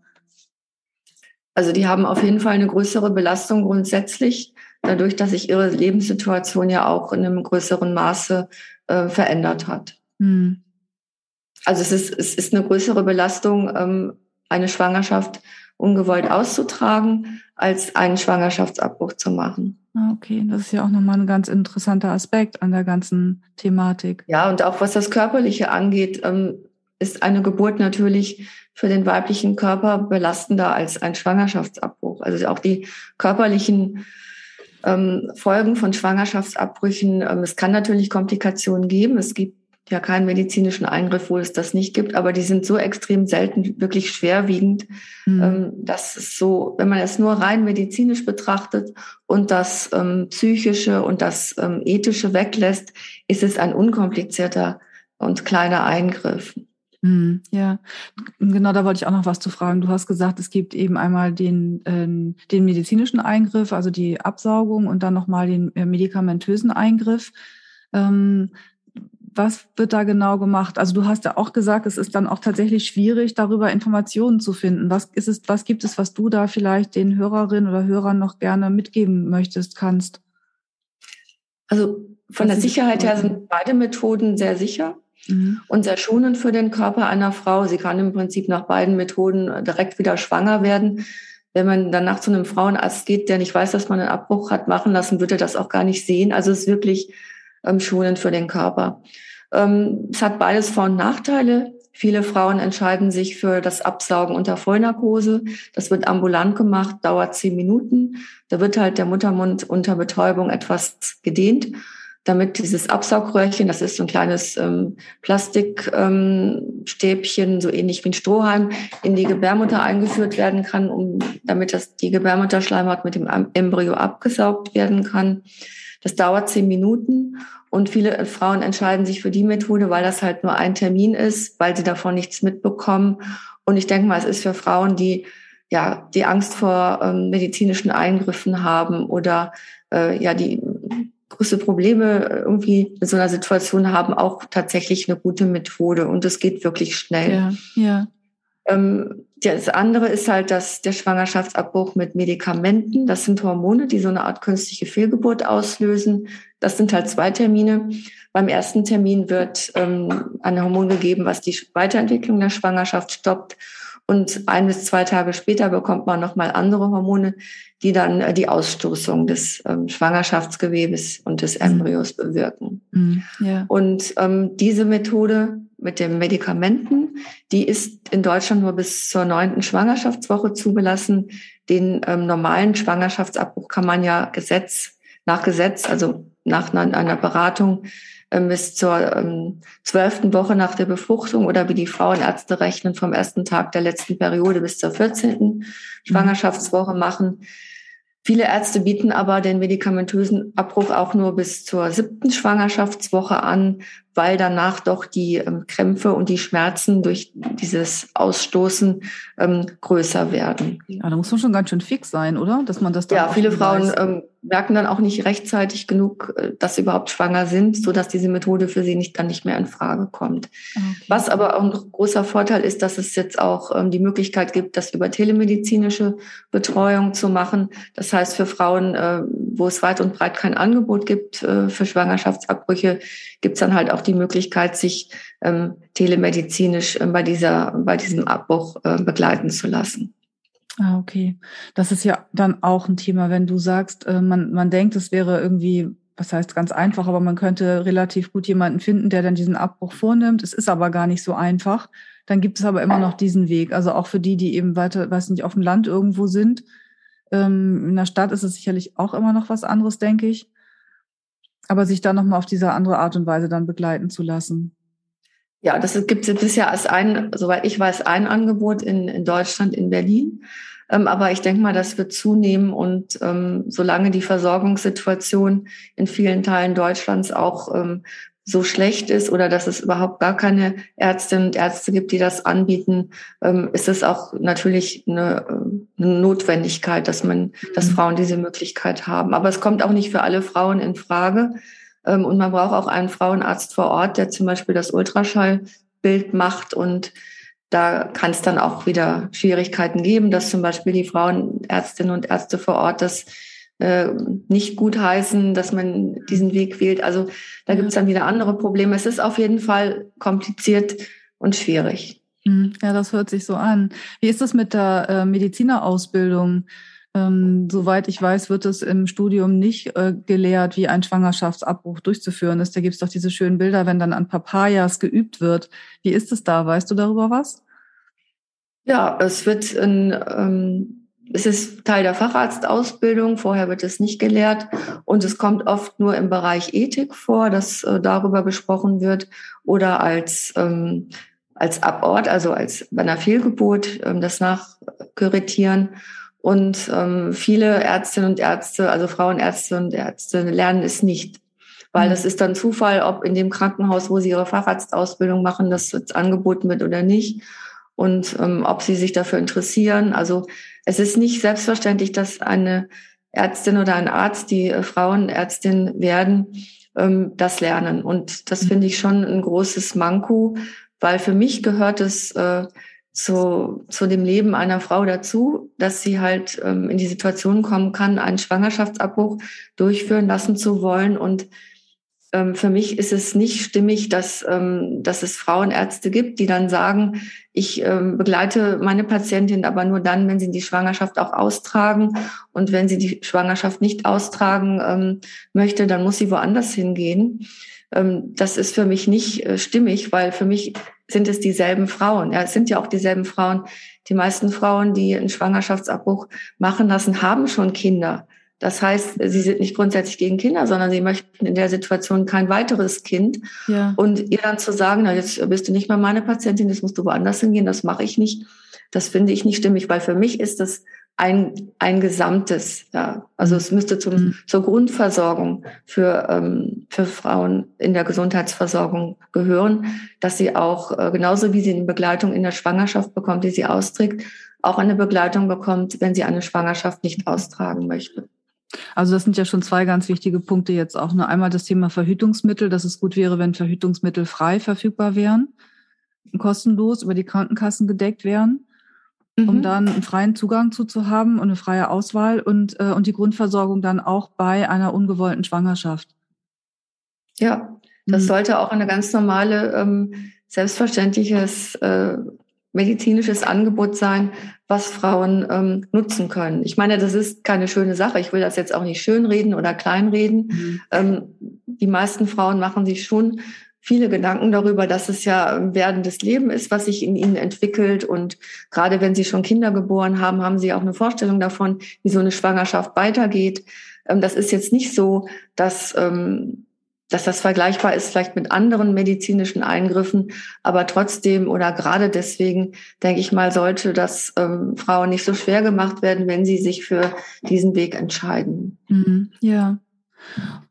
Also die haben auf jeden Fall eine größere Belastung grundsätzlich, dadurch, dass sich ihre Lebenssituation ja auch in einem größeren Maße äh, verändert hat. Hm. Also es ist, es ist eine größere Belastung, ähm, eine Schwangerschaft ungewollt auszutragen, als einen Schwangerschaftsabbruch zu machen.
Ah, okay, das ist ja auch nochmal ein ganz interessanter Aspekt an der ganzen Thematik.
Ja, und auch was das Körperliche angeht, ähm, ist eine Geburt natürlich für den weiblichen Körper belastender als ein Schwangerschaftsabbruch. Also auch die körperlichen ähm, Folgen von Schwangerschaftsabbrüchen. Ähm, es kann natürlich Komplikationen geben. Es gibt ja keinen medizinischen Eingriff, wo es das nicht gibt, aber die sind so extrem selten, wirklich schwerwiegend, mhm. ähm, dass es so, wenn man es nur rein medizinisch betrachtet und das ähm, psychische und das ähm, ethische weglässt, ist es ein unkomplizierter und kleiner Eingriff.
Mhm, ja, genau, da wollte ich auch noch was zu fragen. Du hast gesagt, es gibt eben einmal den, äh, den medizinischen Eingriff, also die Absaugung und dann nochmal den äh, medikamentösen Eingriff. Was wird da genau gemacht? Also du hast ja auch gesagt, es ist dann auch tatsächlich schwierig, darüber Informationen zu finden. Was ist es, was gibt es, was du da vielleicht den Hörerinnen oder Hörern noch gerne mitgeben möchtest, kannst?
Also von der Sicherheit her sind beide Methoden sehr sicher mhm. und sehr schonend für den Körper einer Frau. Sie kann im Prinzip nach beiden Methoden direkt wieder schwanger werden. Wenn man danach zu einem Frauenarzt geht, der nicht weiß, dass man einen Abbruch hat machen lassen, würde er das auch gar nicht sehen. Also es ist wirklich ähm, schonend für den Körper. Ähm, es hat beides Vor- und Nachteile. Viele Frauen entscheiden sich für das Absaugen unter Vollnarkose. Das wird ambulant gemacht, dauert zehn Minuten. Da wird halt der Muttermund unter Betäubung etwas gedehnt, damit dieses Absaugröhrchen, das ist so ein kleines ähm, Plastikstäbchen, ähm, so ähnlich wie ein Strohhalm, in die Gebärmutter eingeführt werden kann, um, damit das, die Gebärmutterschleimhaut mit dem Embryo abgesaugt werden kann. Das dauert zehn Minuten und viele Frauen entscheiden sich für die Methode, weil das halt nur ein Termin ist, weil sie davon nichts mitbekommen. Und ich denke mal, es ist für Frauen, die ja die Angst vor ähm, medizinischen Eingriffen haben oder äh, ja die große Probleme irgendwie in so einer Situation haben, auch tatsächlich eine gute Methode. Und es geht wirklich schnell.
Ja, ja.
Ähm, das andere ist halt, dass der Schwangerschaftsabbruch mit Medikamenten, das sind Hormone, die so eine Art künstliche Fehlgeburt auslösen. Das sind halt zwei Termine. Beim ersten Termin wird ähm, ein Hormon gegeben, was die Weiterentwicklung der Schwangerschaft stoppt. Und ein bis zwei Tage später bekommt man nochmal andere Hormone, die dann äh, die Ausstoßung des ähm, Schwangerschaftsgewebes und des mhm. Embryos bewirken. Mhm, ja. Und ähm, diese Methode mit den Medikamenten, die ist in Deutschland nur bis zur neunten Schwangerschaftswoche zugelassen. Den ähm, normalen Schwangerschaftsabbruch kann man ja Gesetz nach Gesetz, also nach einer Beratung ähm, bis zur ähm, zwölften Woche nach der Befruchtung oder wie die Frauenärzte rechnen, vom ersten Tag der letzten Periode bis zur 14. Mhm. Schwangerschaftswoche machen. Viele Ärzte bieten aber den medikamentösen Abbruch auch nur bis zur siebten Schwangerschaftswoche an, weil danach doch die ähm, Krämpfe und die Schmerzen durch dieses Ausstoßen ähm, größer werden.
Ja, da muss man schon ganz schön fix sein, oder? Dass man das
dann Ja, viele Frauen ähm, merken dann auch nicht rechtzeitig genug, äh, dass sie überhaupt schwanger sind, so dass diese Methode für sie nicht dann nicht mehr in Frage kommt. Okay. Was aber auch ein großer Vorteil ist, dass es jetzt auch ähm, die Möglichkeit gibt, das über telemedizinische Betreuung zu machen. Das heißt, für Frauen, äh, wo es weit und breit kein Angebot gibt äh, für Schwangerschaftsabbrüche, gibt es dann halt auch die Möglichkeit, sich ähm, telemedizinisch äh, bei dieser, bei diesem Abbruch äh, begleiten zu lassen.
Ah, okay. Das ist ja dann auch ein Thema, wenn du sagst, äh, man, man denkt, es wäre irgendwie, was heißt ganz einfach, aber man könnte relativ gut jemanden finden, der dann diesen Abbruch vornimmt. Es ist aber gar nicht so einfach. Dann gibt es aber immer noch diesen Weg. Also auch für die, die eben weiter, weiß nicht, auf dem Land irgendwo sind. Ähm, in der Stadt ist es sicherlich auch immer noch was anderes, denke ich. Aber sich dann nochmal auf diese andere Art und Weise dann begleiten zu lassen.
Ja, das gibt es bisher als ein, soweit ich weiß, ein Angebot in, in Deutschland, in Berlin. Ähm, aber ich denke mal, das wird zunehmen und ähm, solange die Versorgungssituation in vielen Teilen Deutschlands auch ähm, so schlecht ist oder dass es überhaupt gar keine Ärztinnen und Ärzte gibt, die das anbieten, ähm, ist es auch natürlich eine, äh, eine Notwendigkeit, dass man, dass mhm. Frauen diese Möglichkeit haben. Aber es kommt auch nicht für alle Frauen in Frage. Ähm, und man braucht auch einen Frauenarzt vor Ort, der zum Beispiel das Ultraschallbild macht. Und da kann es dann auch wieder Schwierigkeiten geben, dass zum Beispiel die Frauenärztinnen und Ärzte vor Ort das äh, nicht gut heißen, dass man diesen Weg wählt. Also da gibt es dann wieder andere Probleme. Es ist auf jeden Fall kompliziert und schwierig.
Hm, ja, das hört sich so an. Wie ist das mit der äh, Medizinerausbildung? Ähm, soweit ich weiß, wird es im Studium nicht äh, gelehrt, wie ein Schwangerschaftsabbruch durchzuführen ist. Da gibt es doch diese schönen Bilder, wenn dann an Papayas geübt wird. Wie ist es da? Weißt du darüber was?
Ja, es wird in, ähm, es ist Teil der Facharztausbildung. Vorher wird es nicht gelehrt und es kommt oft nur im Bereich Ethik vor, dass äh, darüber gesprochen wird oder als ähm, als Abort, also als bei einer Fehlgeburt, ähm, das Nachkuritieren. Und ähm, viele Ärztinnen und Ärzte, also Frauenärzte und Ärzte, lernen es nicht. Weil das mhm. ist dann Zufall, ob in dem Krankenhaus, wo sie ihre Facharztausbildung machen, das jetzt angeboten wird oder nicht. Und ähm, ob sie sich dafür interessieren. Also es ist nicht selbstverständlich, dass eine Ärztin oder ein Arzt, die äh, Frauenärztin werden, ähm, das lernen. Und das mhm. finde ich schon ein großes Manko, weil für mich gehört es äh, zu, zu dem Leben einer Frau dazu, dass sie halt ähm, in die Situation kommen kann, einen Schwangerschaftsabbruch durchführen lassen zu wollen. Und ähm, für mich ist es nicht stimmig, dass, ähm, dass es Frauenärzte gibt, die dann sagen, ich ähm, begleite meine Patientin aber nur dann, wenn sie die Schwangerschaft auch austragen. Und wenn sie die Schwangerschaft nicht austragen ähm, möchte, dann muss sie woanders hingehen. Ähm, das ist für mich nicht äh, stimmig, weil für mich sind es dieselben Frauen. Ja, es sind ja auch dieselben Frauen. Die meisten Frauen, die einen Schwangerschaftsabbruch machen lassen, haben schon Kinder. Das heißt, sie sind nicht grundsätzlich gegen Kinder, sondern sie möchten in der Situation kein weiteres Kind. Ja. Und ihr dann zu sagen, na, jetzt bist du nicht mal meine Patientin, jetzt musst du woanders hingehen, das mache ich nicht. Das finde ich nicht stimmig, weil für mich ist das ein, ein Gesamtes. Ja. Also es müsste zum, mhm. zur Grundversorgung für, ähm, für Frauen in der Gesundheitsversorgung gehören, dass sie auch, äh, genauso wie sie eine Begleitung in der Schwangerschaft bekommt, die sie austrägt, auch eine Begleitung bekommt, wenn sie eine Schwangerschaft nicht austragen möchte.
Also das sind ja schon zwei ganz wichtige Punkte jetzt auch. Ne? Einmal das Thema Verhütungsmittel, dass es gut wäre, wenn Verhütungsmittel frei verfügbar wären, kostenlos über die Krankenkassen gedeckt wären mhm. um dann einen freien Zugang zu, zu haben und eine freie Auswahl und, äh, und die Grundversorgung dann auch bei einer ungewollten Schwangerschaft.
Ja, das mhm. sollte auch eine ganz normale, ähm, selbstverständliches äh, medizinisches Angebot sein, was Frauen ähm, nutzen können. Ich meine, das ist keine schöne Sache. Ich will das jetzt auch nicht schönreden oder kleinreden. Mhm. Ähm, die meisten Frauen machen sich schon viele Gedanken darüber, dass es ja ein werdendes Leben ist, was sich in ihnen entwickelt. Und gerade wenn sie schon Kinder geboren haben, haben sie auch eine Vorstellung davon, wie so eine Schwangerschaft weitergeht. Ähm, das ist jetzt nicht so, dass, ähm, dass das vergleichbar ist vielleicht mit anderen medizinischen Eingriffen, aber trotzdem oder gerade deswegen, denke ich mal, sollte das ähm, Frauen nicht so schwer gemacht werden, wenn sie sich für diesen Weg entscheiden.
Mhm, ja.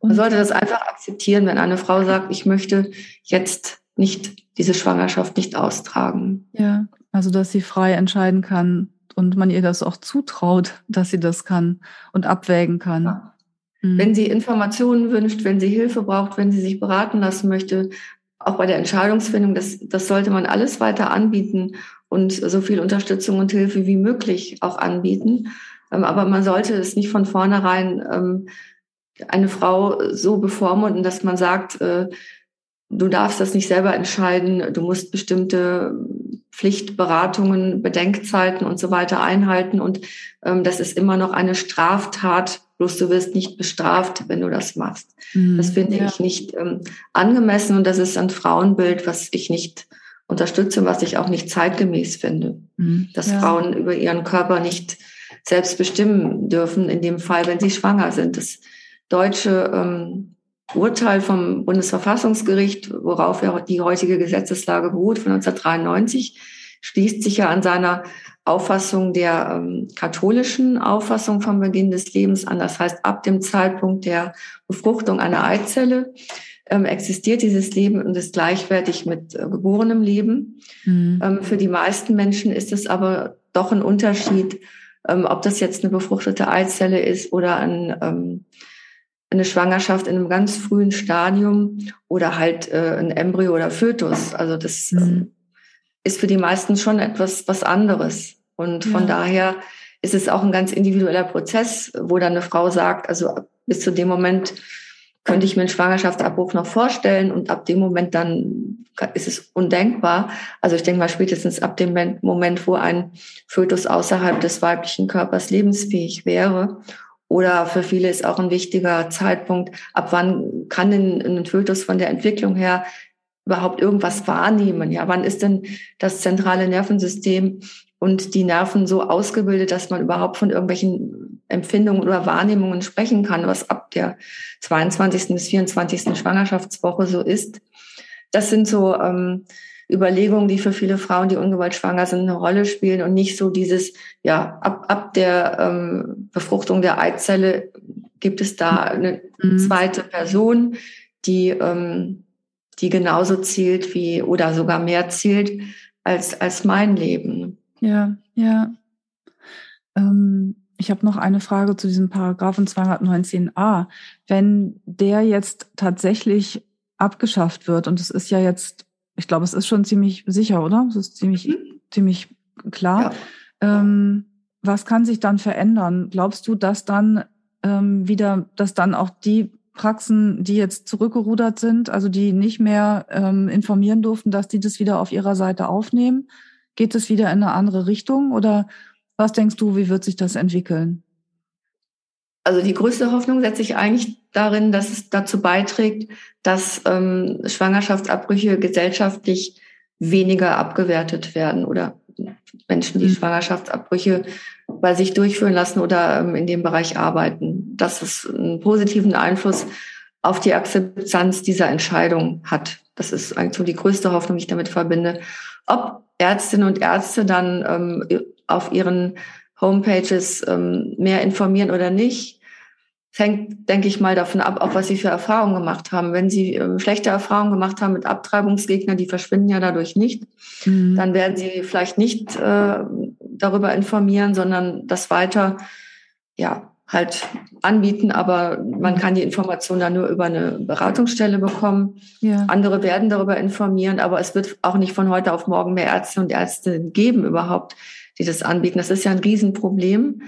Man sollte das einfach akzeptieren, wenn eine Frau sagt, ich möchte jetzt nicht diese Schwangerschaft nicht austragen.
Ja, also dass sie frei entscheiden kann und man ihr das auch zutraut, dass sie das kann und abwägen kann. Ja.
Mhm. Wenn sie Informationen wünscht, wenn sie Hilfe braucht, wenn sie sich beraten lassen möchte, auch bei der Entscheidungsfindung, das, das sollte man alles weiter anbieten und so viel Unterstützung und Hilfe wie möglich auch anbieten. Ähm, aber man sollte es nicht von vornherein ähm, eine Frau so bevormunden, dass man sagt, äh, du darfst das nicht selber entscheiden, du musst bestimmte Pflichtberatungen, Bedenkzeiten und so weiter einhalten. Und ähm, das ist immer noch eine Straftat, bloß du wirst nicht bestraft, wenn du das machst. Mhm, das finde ja. ich nicht ähm, angemessen und das ist ein Frauenbild, was ich nicht unterstütze und was ich auch nicht zeitgemäß finde. Mhm, dass ja. Frauen über ihren Körper nicht selbst bestimmen dürfen, in dem Fall, wenn sie schwanger sind. Das deutsche ähm, Urteil vom Bundesverfassungsgericht, worauf ja die heutige Gesetzeslage beruht, von 1993, schließt sich ja an seiner Auffassung der ähm, katholischen Auffassung vom Beginn des Lebens an. Das heißt, ab dem Zeitpunkt der Befruchtung einer Eizelle ähm, existiert dieses Leben und ist gleichwertig mit äh, geborenem Leben. Mhm. Ähm, für die meisten Menschen ist es aber doch ein Unterschied, ähm, ob das jetzt eine befruchtete Eizelle ist oder ein ähm, eine Schwangerschaft in einem ganz frühen Stadium oder halt äh, ein Embryo oder Fötus. Also das mhm. ist für die meisten schon etwas was anderes. Und von daher ist es auch ein ganz individueller Prozess, wo dann eine Frau sagt, also bis zu dem Moment könnte ich mir einen Schwangerschaftsabbruch noch vorstellen und ab dem Moment dann ist es undenkbar. Also ich denke mal spätestens ab dem Moment, wo ein Fötus außerhalb des weiblichen Körpers lebensfähig wäre oder für viele ist auch ein wichtiger Zeitpunkt, ab wann kann denn ein Fötus von der Entwicklung her überhaupt irgendwas wahrnehmen? Ja, wann ist denn das zentrale Nervensystem und die Nerven so ausgebildet, dass man überhaupt von irgendwelchen Empfindungen oder Wahrnehmungen sprechen kann, was ab der 22. bis 24. Schwangerschaftswoche so ist? Das sind so ähm, Überlegungen, die für viele Frauen, die ungewollt schwanger sind, eine Rolle spielen und nicht so dieses, ja, ab, ab der ähm, Befruchtung der Eizelle gibt es da eine mhm. zweite Person, die, ähm, die genauso zählt wie oder sogar mehr zählt als, als mein Leben.
Ja, ja. Ähm, ich habe noch eine Frage zu diesem Paragraphen 219a. Wenn der jetzt tatsächlich abgeschafft wird, und es ist ja jetzt ich glaube, es ist schon ziemlich sicher, oder? Es ist ziemlich, mhm. ziemlich klar. Ja. Ähm, was kann sich dann verändern? Glaubst du, dass dann ähm, wieder, dass dann auch die Praxen, die jetzt zurückgerudert sind, also die nicht mehr ähm, informieren durften, dass die das wieder auf ihrer Seite aufnehmen? Geht es wieder in eine andere Richtung oder was denkst du, wie wird sich das entwickeln?
Also die größte Hoffnung setze ich eigentlich darin, dass es dazu beiträgt, dass ähm, Schwangerschaftsabbrüche gesellschaftlich weniger abgewertet werden oder Menschen, die mhm. Schwangerschaftsabbrüche bei sich durchführen lassen oder ähm, in dem Bereich arbeiten, dass es einen positiven Einfluss auf die Akzeptanz dieser Entscheidung hat. Das ist eigentlich so die größte Hoffnung, die ich damit verbinde. Ob Ärztinnen und Ärzte dann ähm, auf ihren Homepages ähm, mehr informieren oder nicht. Es hängt, denke ich mal, davon ab, auch was sie für Erfahrungen gemacht haben. Wenn sie ähm, schlechte Erfahrungen gemacht haben mit Abtreibungsgegnern, die verschwinden ja dadurch nicht, mhm. dann werden sie vielleicht nicht äh, darüber informieren, sondern das weiter, ja, halt anbieten, aber man kann die Information dann nur über eine Beratungsstelle bekommen. Ja. Andere werden darüber informieren, aber es wird auch nicht von heute auf morgen mehr Ärzte und Ärzte geben überhaupt, die das anbieten. Das ist ja ein Riesenproblem,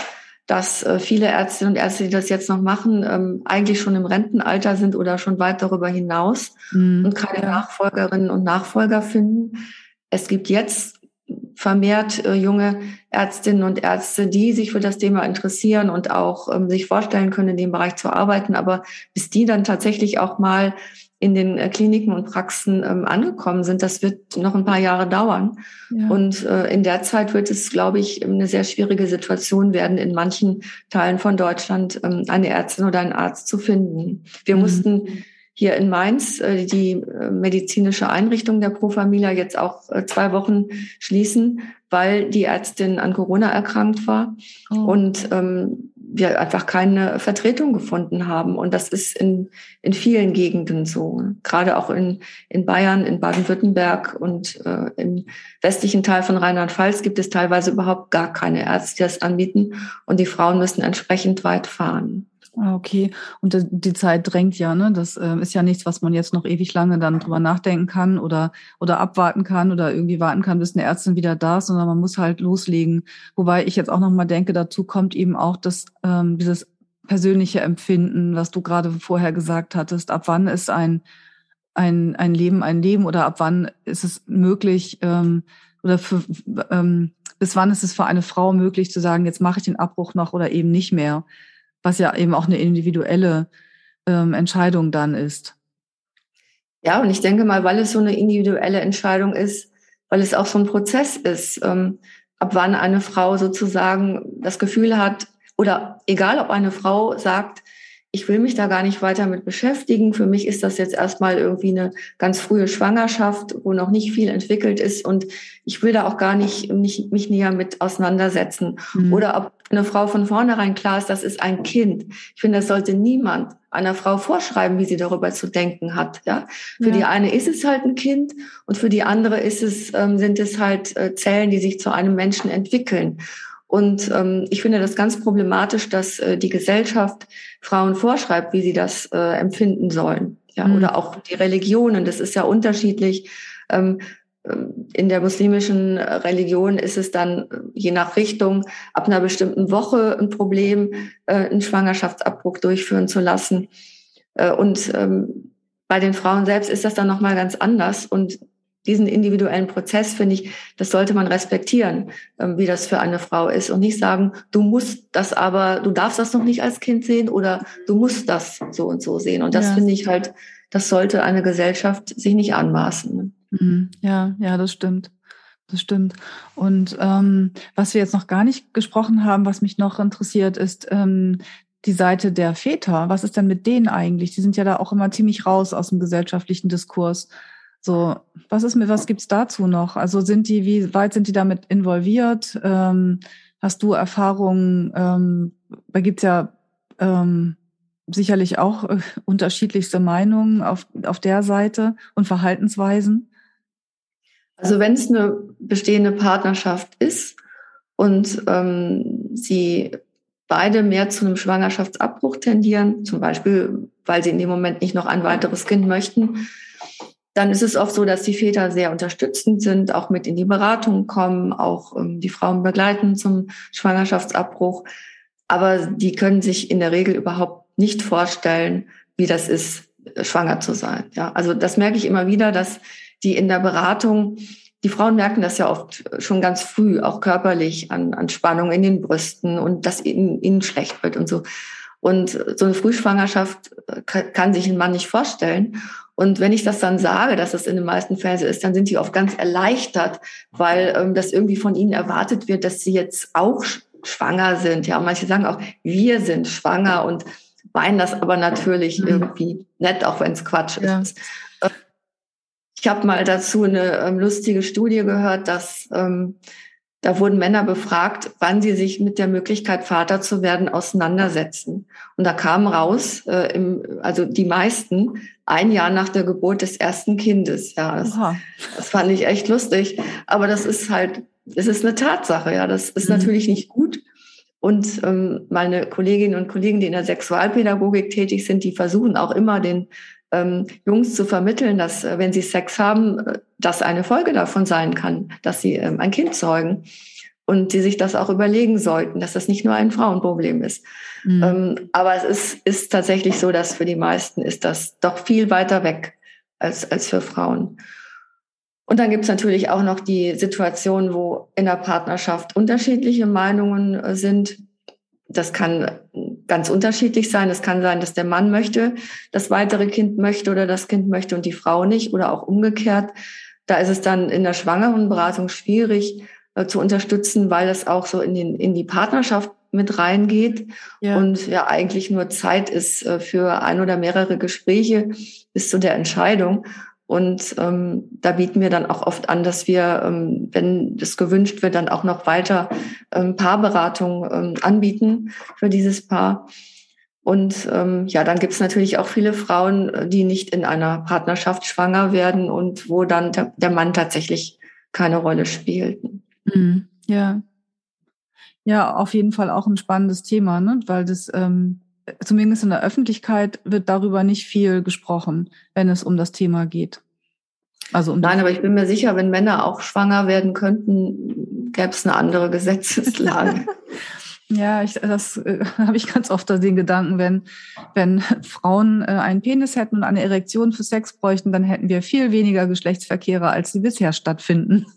dass äh, viele Ärztinnen und Ärzte, die das jetzt noch machen, ähm, eigentlich schon im Rentenalter sind oder schon weit darüber hinaus mhm. und keine Nachfolgerinnen und Nachfolger finden. Es gibt jetzt vermehrt äh, junge Ärztinnen und Ärzte, die sich für das Thema interessieren und auch ähm, sich vorstellen können, in dem Bereich zu arbeiten. Aber bis die dann tatsächlich auch mal in den äh, Kliniken und Praxen ähm, angekommen sind. Das wird noch ein paar Jahre dauern. Ja. Und äh, in der Zeit wird es, glaube ich, eine sehr schwierige Situation werden, in manchen Teilen von Deutschland ähm, eine Ärztin oder einen Arzt zu finden. Wir mhm. mussten hier in Mainz äh, die medizinische Einrichtung der Pro Familia jetzt auch zwei Wochen schließen, weil die Ärztin an Corona erkrankt war oh. und ähm, wir einfach keine Vertretung gefunden haben. Und das ist in, in vielen Gegenden so. Gerade auch in, in Bayern, in Baden-Württemberg und äh, im westlichen Teil von Rheinland-Pfalz gibt es teilweise überhaupt gar keine Ärzte, die das anbieten. Und die Frauen müssen entsprechend weit fahren.
Ah, okay. Und die Zeit drängt ja, ne? Das äh, ist ja nichts, was man jetzt noch ewig lange dann drüber nachdenken kann oder, oder abwarten kann oder irgendwie warten kann, bis eine Ärztin wieder da ist, sondern man muss halt loslegen. Wobei ich jetzt auch nochmal denke, dazu kommt eben auch das, ähm, dieses persönliche Empfinden, was du gerade vorher gesagt hattest. Ab wann ist ein, ein, ein Leben ein Leben oder ab wann ist es möglich, ähm, oder für, ähm, bis wann ist es für eine Frau möglich zu sagen, jetzt mache ich den Abbruch noch oder eben nicht mehr, was ja eben auch eine individuelle ähm, Entscheidung dann ist.
Ja, und ich denke mal, weil es so eine individuelle Entscheidung ist, weil es auch so ein Prozess ist, ähm, ab wann eine Frau sozusagen das Gefühl hat, oder egal ob eine Frau sagt, ich will mich da gar nicht weiter mit beschäftigen. Für mich ist das jetzt erstmal irgendwie eine ganz frühe Schwangerschaft, wo noch nicht viel entwickelt ist und ich will da auch gar nicht, nicht mich näher mit auseinandersetzen. Mhm. Oder ob eine Frau von vornherein klar ist, das ist ein Kind. Ich finde, das sollte niemand einer Frau vorschreiben, wie sie darüber zu denken hat. Ja, für ja. die eine ist es halt ein Kind und für die andere ist es ähm, sind es halt äh, Zellen, die sich zu einem Menschen entwickeln. Und ähm, ich finde das ganz problematisch, dass äh, die Gesellschaft Frauen vorschreibt, wie sie das äh, empfinden sollen. Ja, mhm. oder auch die Religionen. Das ist ja unterschiedlich. Ähm in der muslimischen Religion ist es dann äh, je nach Richtung ab einer bestimmten Woche ein Problem, äh, einen Schwangerschaftsabbruch durchführen zu lassen. Äh, und ähm, bei den Frauen selbst ist das dann nochmal ganz anders. Und diesen individuellen Prozess, finde ich, das sollte man respektieren, ähm, wie das für eine Frau ist und nicht sagen, du musst das aber, du darfst das noch nicht als Kind sehen oder du musst das so und so sehen. Und das ja. finde ich halt, das sollte eine Gesellschaft sich nicht anmaßen.
Mhm. Ja, ja, das stimmt. Das stimmt. Und ähm, was wir jetzt noch gar nicht gesprochen haben, was mich noch interessiert, ist ähm, die Seite der Väter. Was ist denn mit denen eigentlich? Die sind ja da auch immer ziemlich raus aus dem gesellschaftlichen Diskurs. So, was ist mir, was gibt's dazu noch? Also sind die, wie weit sind die damit involviert? Ähm, hast du Erfahrungen? Ähm, da gibt's ja ähm, sicherlich auch äh, unterschiedlichste Meinungen auf, auf der Seite und Verhaltensweisen.
Also wenn es eine bestehende Partnerschaft ist und ähm, sie beide mehr zu einem Schwangerschaftsabbruch tendieren, zum Beispiel, weil sie in dem Moment nicht noch ein weiteres Kind möchten, dann ist es oft so, dass die Väter sehr unterstützend sind, auch mit in die Beratung kommen, auch ähm, die Frauen begleiten zum Schwangerschaftsabbruch. Aber die können sich in der Regel überhaupt nicht vorstellen, wie das ist, schwanger zu sein. Ja, also das merke ich immer wieder, dass die in der Beratung, die Frauen merken das ja oft schon ganz früh, auch körperlich an, an Spannung in den Brüsten und dass ihnen, ihnen schlecht wird und so. Und so eine Frühschwangerschaft äh, kann sich ein Mann nicht vorstellen. Und wenn ich das dann sage, dass das in den meisten Fällen so ist, dann sind die oft ganz erleichtert, weil ähm, das irgendwie von ihnen erwartet wird, dass sie jetzt auch schwanger sind. Ja, und manche sagen auch, wir sind schwanger und meinen das aber natürlich mhm. irgendwie nett, auch wenn es Quatsch ja. ist. Ich habe mal dazu eine ähm, lustige Studie gehört, dass ähm, da wurden Männer befragt, wann sie sich mit der Möglichkeit, Vater zu werden, auseinandersetzen. Und da kam raus, äh, im, also die meisten, ein Jahr nach der Geburt des ersten Kindes. Ja, das, das fand ich echt lustig. Aber das ist halt, es ist eine Tatsache. Ja, das ist mhm. natürlich nicht gut. Und ähm, meine Kolleginnen und Kollegen, die in der Sexualpädagogik tätig sind, die versuchen auch immer den ähm, Jungs zu vermitteln, dass äh, wenn sie Sex haben, äh, das eine Folge davon sein kann, dass sie ähm, ein Kind zeugen und sie sich das auch überlegen sollten, dass das nicht nur ein Frauenproblem ist. Mhm. Ähm, aber es ist, ist tatsächlich so, dass für die meisten ist das doch viel weiter weg als, als für Frauen. Und dann gibt es natürlich auch noch die Situation, wo in der Partnerschaft unterschiedliche Meinungen äh, sind. Das kann ganz unterschiedlich sein. Es kann sein, dass der Mann möchte, das weitere Kind möchte oder das Kind möchte und die Frau nicht oder auch umgekehrt. Da ist es dann in der Schwangerenberatung schwierig äh, zu unterstützen, weil es auch so in, den, in die Partnerschaft mit reingeht ja. und ja eigentlich nur Zeit ist äh, für ein oder mehrere Gespräche bis zu der Entscheidung. Und ähm, da bieten wir dann auch oft an, dass wir, ähm, wenn das gewünscht wird, dann auch noch weiter ähm, Paarberatung ähm, anbieten für dieses Paar. Und ähm, ja, dann gibt es natürlich auch viele Frauen, die nicht in einer Partnerschaft schwanger werden und wo dann der, der Mann tatsächlich keine Rolle spielt.
Mhm. Ja. Ja, auf jeden Fall auch ein spannendes Thema, ne? weil das ähm, zumindest in der Öffentlichkeit wird darüber nicht viel gesprochen, wenn es um das Thema geht.
Also um Nein, aber ich bin mir sicher, wenn Männer auch schwanger werden könnten, gäbe es eine andere Gesetzeslage.
ja, ich, das äh, habe ich ganz oft den Gedanken, wenn, wenn Frauen äh, einen Penis hätten und eine Erektion für Sex bräuchten, dann hätten wir viel weniger Geschlechtsverkehre, als sie bisher stattfinden.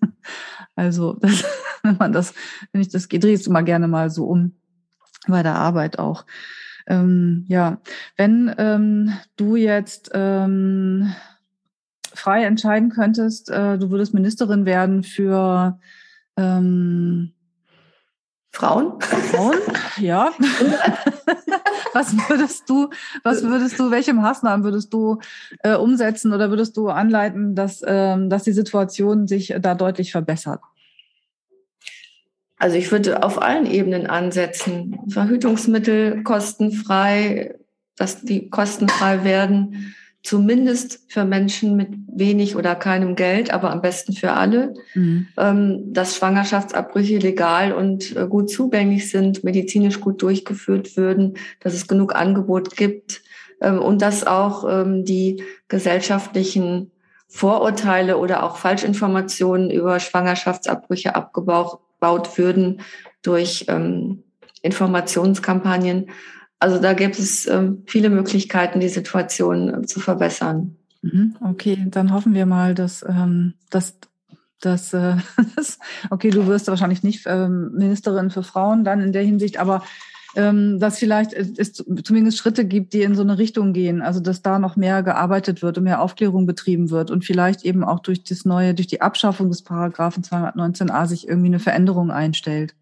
Also, das, wenn man das, wenn ich das drehe es immer gerne mal so um bei der Arbeit auch. Ähm, ja, wenn ähm, du jetzt ähm, frei entscheiden könntest, äh, du würdest Ministerin werden für ähm,
Frauen?
Frauen, ja. was würdest du, was würdest du, welche Maßnahmen würdest du äh, umsetzen oder würdest du anleiten, dass, ähm, dass die Situation sich da deutlich verbessert?
Also ich würde auf allen Ebenen ansetzen. Verhütungsmittel kostenfrei, dass die kostenfrei werden zumindest für Menschen mit wenig oder keinem Geld, aber am besten für alle, mhm. ähm, dass Schwangerschaftsabbrüche legal und äh, gut zugänglich sind, medizinisch gut durchgeführt würden, dass es genug Angebot gibt ähm, und dass auch ähm, die gesellschaftlichen Vorurteile oder auch Falschinformationen über Schwangerschaftsabbrüche abgebaut würden durch ähm, Informationskampagnen also da gibt es ähm, viele Möglichkeiten, die Situation äh, zu verbessern.
Mhm, okay, dann hoffen wir mal, dass, ähm, dass, dass äh, okay, du wirst wahrscheinlich nicht ähm, Ministerin für Frauen dann in der Hinsicht, aber ähm, dass vielleicht es zumindest Schritte gibt, die in so eine Richtung gehen, also dass da noch mehr gearbeitet wird und mehr Aufklärung betrieben wird und vielleicht eben auch durch das neue, durch die Abschaffung des Paragraphen 219a sich irgendwie eine Veränderung einstellt.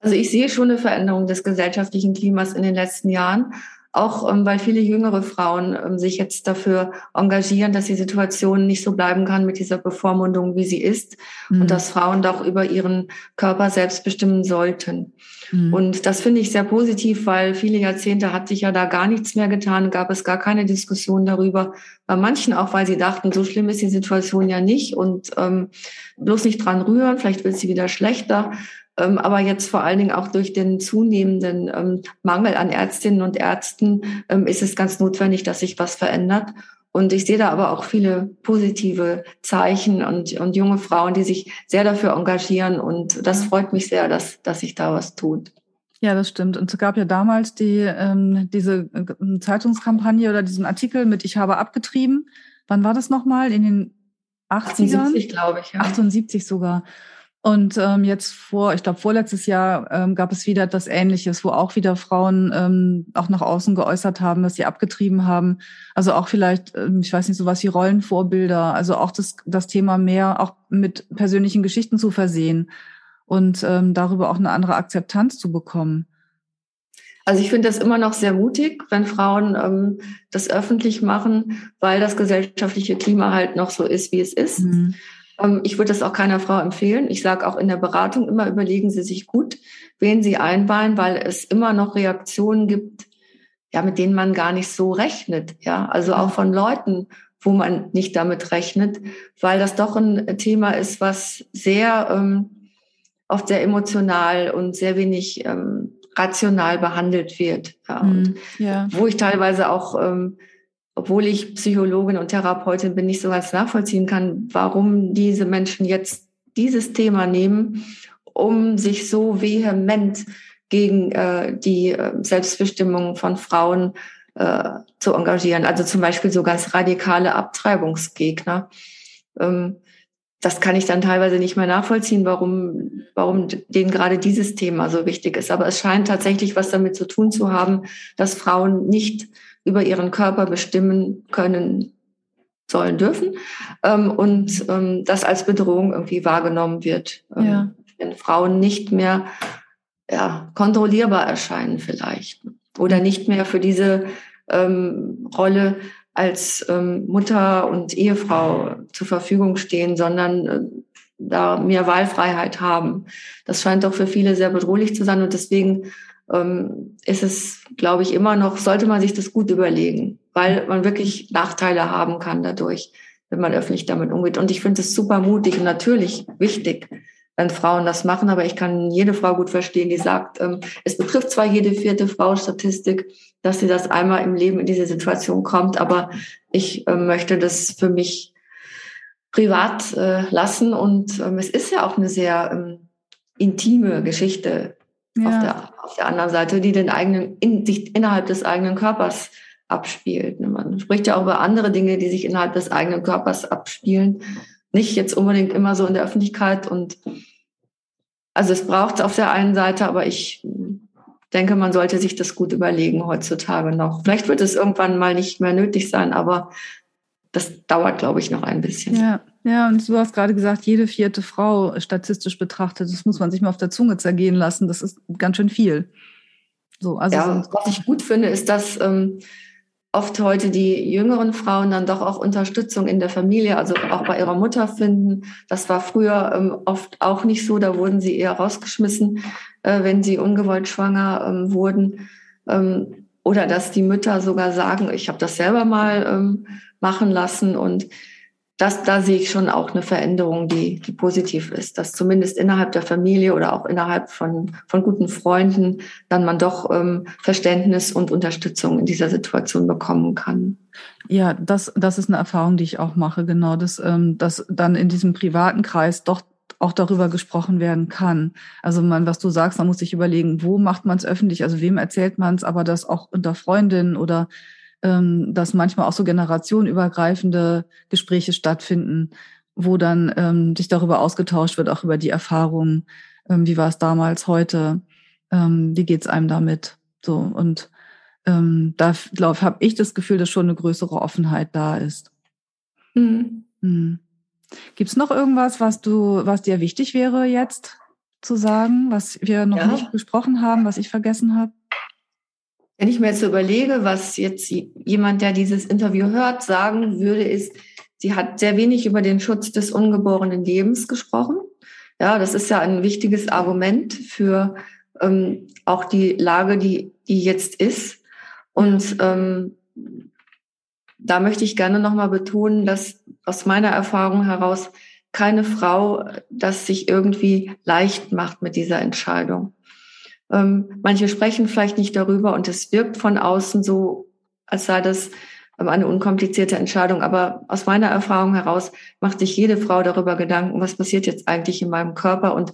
Also ich sehe schon eine Veränderung des gesellschaftlichen Klimas in den letzten Jahren, auch ähm, weil viele jüngere Frauen ähm, sich jetzt dafür engagieren, dass die Situation nicht so bleiben kann mit dieser Bevormundung, wie sie ist, mhm. und dass Frauen doch über ihren Körper selbst bestimmen sollten. Mhm. Und das finde ich sehr positiv, weil viele Jahrzehnte hat sich ja da gar nichts mehr getan, gab es gar keine Diskussion darüber. Bei manchen auch, weil sie dachten, so schlimm ist die Situation ja nicht und ähm, bloß nicht dran rühren, vielleicht wird sie wieder schlechter. Ähm, aber jetzt vor allen Dingen auch durch den zunehmenden ähm, Mangel an Ärztinnen und Ärzten ähm, ist es ganz notwendig, dass sich was verändert. Und ich sehe da aber auch viele positive Zeichen und, und junge Frauen, die sich sehr dafür engagieren. Und das freut mich sehr, dass, dass sich da was tut.
Ja, das stimmt. Und es gab ja damals die, ähm, diese Zeitungskampagne oder diesen Artikel mit Ich habe abgetrieben. Wann war das nochmal? In den 80ern? 78,
glaube ich.
Ja. 78 sogar. Und ähm, jetzt vor, ich glaube, vorletztes Jahr ähm, gab es wieder etwas Ähnliches, wo auch wieder Frauen ähm, auch nach außen geäußert haben, dass sie abgetrieben haben. Also auch vielleicht, ähm, ich weiß nicht, sowas wie Rollenvorbilder, also auch das, das Thema mehr auch mit persönlichen Geschichten zu versehen und ähm, darüber auch eine andere Akzeptanz zu bekommen.
Also ich finde das immer noch sehr mutig, wenn Frauen ähm, das öffentlich machen, weil das gesellschaftliche Klima halt noch so ist, wie es ist. Mhm. Ähm, ich würde das auch keiner Frau empfehlen. Ich sage auch in der Beratung immer, überlegen Sie sich gut, wen Sie einweihen, weil es immer noch Reaktionen gibt, ja, mit denen man gar nicht so rechnet. Ja, also auch von Leuten, wo man nicht damit rechnet, weil das doch ein Thema ist, was sehr ähm, oft sehr emotional und sehr wenig ähm, rational behandelt wird. Ja, und mhm, ja. Wo ich teilweise auch ähm, obwohl ich Psychologin und Therapeutin bin, nicht so ganz nachvollziehen kann, warum diese Menschen jetzt dieses Thema nehmen, um sich so vehement gegen äh, die äh, Selbstbestimmung von Frauen äh, zu engagieren. Also zum Beispiel so ganz radikale Abtreibungsgegner. Ähm, das kann ich dann teilweise nicht mehr nachvollziehen, warum, warum denen gerade dieses Thema so wichtig ist. Aber es scheint tatsächlich was damit zu tun zu haben, dass Frauen nicht über ihren Körper bestimmen können sollen dürfen ähm, und ähm, das als Bedrohung irgendwie wahrgenommen wird. Ähm, ja. Wenn Frauen nicht mehr ja, kontrollierbar erscheinen vielleicht oder nicht mehr für diese ähm, Rolle als ähm, Mutter und Ehefrau zur Verfügung stehen, sondern äh, da mehr Wahlfreiheit haben. Das scheint doch für viele sehr bedrohlich zu sein und deswegen ähm, ist es, glaube ich, immer noch, sollte man sich das gut überlegen, weil man wirklich Nachteile haben kann dadurch, wenn man öffentlich damit umgeht. Und ich finde es super mutig und natürlich wichtig, wenn Frauen das machen, aber ich kann jede Frau gut verstehen, die sagt, ähm, es betrifft zwar jede vierte Frau Statistik, dass sie das einmal im Leben in diese Situation kommt, aber ich äh, möchte das für mich privat äh, lassen und ähm, es ist ja auch eine sehr ähm, intime Geschichte ja. auf, der, auf der anderen Seite, die den eigenen, in, sich innerhalb des eigenen Körpers abspielt. Man spricht ja auch über andere Dinge, die sich innerhalb des eigenen Körpers abspielen. nicht jetzt unbedingt immer so in der Öffentlichkeit und also es braucht es auf der einen Seite, aber ich denke, man sollte sich das gut überlegen heutzutage noch. Vielleicht wird es irgendwann mal nicht mehr nötig sein, aber das dauert, glaube ich, noch ein bisschen.
Ja, ja, und du hast gerade gesagt, jede vierte Frau statistisch betrachtet, das muss man sich mal auf der Zunge zergehen lassen. Das ist ganz schön viel.
So, also ja, was ich gut finde, ist, dass ähm, oft heute die jüngeren Frauen dann doch auch Unterstützung in der Familie, also auch bei ihrer Mutter finden. Das war früher ähm, oft auch nicht so. Da wurden sie eher rausgeschmissen, äh, wenn sie ungewollt schwanger ähm, wurden. Ähm, oder dass die Mütter sogar sagen, ich habe das selber mal ähm, machen lassen und das, da sehe ich schon auch eine Veränderung, die, die positiv ist, dass zumindest innerhalb der Familie oder auch innerhalb von, von guten Freunden dann man doch ähm, Verständnis und Unterstützung in dieser Situation bekommen kann.
Ja, das, das ist eine Erfahrung, die ich auch mache, genau, dass, ähm, dass dann in diesem privaten Kreis doch auch darüber gesprochen werden kann. Also man, was du sagst, man muss sich überlegen, wo macht man es öffentlich, also wem erzählt man es, aber das auch unter Freundinnen oder ähm, dass manchmal auch so generationenübergreifende Gespräche stattfinden, wo dann ähm, sich darüber ausgetauscht wird, auch über die Erfahrungen, ähm, wie war es damals, heute, ähm, wie geht's einem damit, so und ähm, da glaube habe ich das Gefühl, dass schon eine größere Offenheit da ist. Mhm. Mhm. Gibt es noch irgendwas, was du, was dir wichtig wäre jetzt zu sagen, was wir noch ja. nicht besprochen haben, was ich vergessen habe?
Wenn ich mir jetzt überlege, was jetzt jemand, der dieses Interview hört, sagen würde, ist, sie hat sehr wenig über den Schutz des ungeborenen Lebens gesprochen. Ja, das ist ja ein wichtiges Argument für ähm, auch die Lage, die, die jetzt ist. Und ähm, da möchte ich gerne nochmal betonen, dass aus meiner Erfahrung heraus keine Frau das sich irgendwie leicht macht mit dieser Entscheidung. Ähm, manche sprechen vielleicht nicht darüber und es wirkt von außen so, als sei das ähm, eine unkomplizierte Entscheidung. Aber aus meiner Erfahrung heraus macht sich jede Frau darüber Gedanken, was passiert jetzt eigentlich in meinem Körper und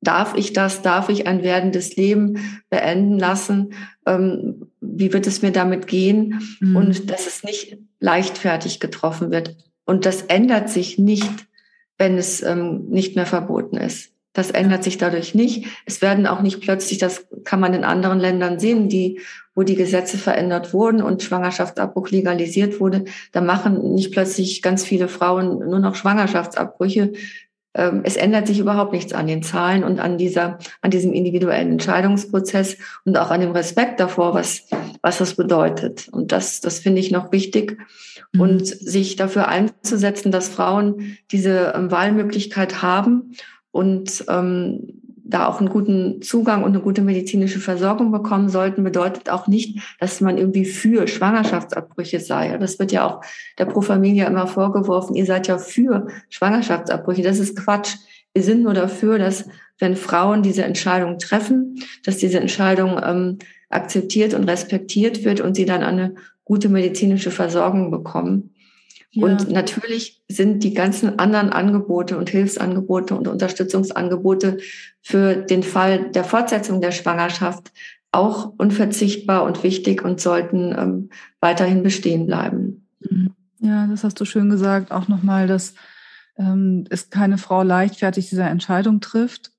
darf ich das, darf ich ein werdendes Leben beenden lassen? Ähm, wie wird es mir damit gehen? Mhm. Und dass es nicht leichtfertig getroffen wird. Und das ändert sich nicht, wenn es ähm, nicht mehr verboten ist. Das ändert sich dadurch nicht. Es werden auch nicht plötzlich, das kann man in anderen Ländern sehen, die, wo die Gesetze verändert wurden und Schwangerschaftsabbruch legalisiert wurde. Da machen nicht plötzlich ganz viele Frauen nur noch Schwangerschaftsabbrüche. Ähm, es ändert sich überhaupt nichts an den Zahlen und an dieser, an diesem individuellen Entscheidungsprozess und auch an dem Respekt davor, was, was das bedeutet. Und das, das finde ich noch wichtig. Mhm. Und sich dafür einzusetzen, dass Frauen diese ähm, Wahlmöglichkeit haben und ähm, da auch einen guten Zugang und eine gute medizinische Versorgung bekommen sollten, bedeutet auch nicht, dass man irgendwie für Schwangerschaftsabbrüche sei. Das wird ja auch der Pro Familia immer vorgeworfen. Ihr seid ja für Schwangerschaftsabbrüche. Das ist Quatsch. Wir sind nur dafür, dass wenn Frauen diese Entscheidung treffen, dass diese Entscheidung ähm, akzeptiert und respektiert wird und sie dann eine gute medizinische Versorgung bekommen. Und natürlich sind die ganzen anderen Angebote und Hilfsangebote und Unterstützungsangebote für den Fall der Fortsetzung der Schwangerschaft auch unverzichtbar und wichtig und sollten ähm, weiterhin bestehen bleiben.
Mhm. Ja, das hast du schön gesagt. Auch nochmal, dass ähm, es keine Frau leichtfertig diese Entscheidung trifft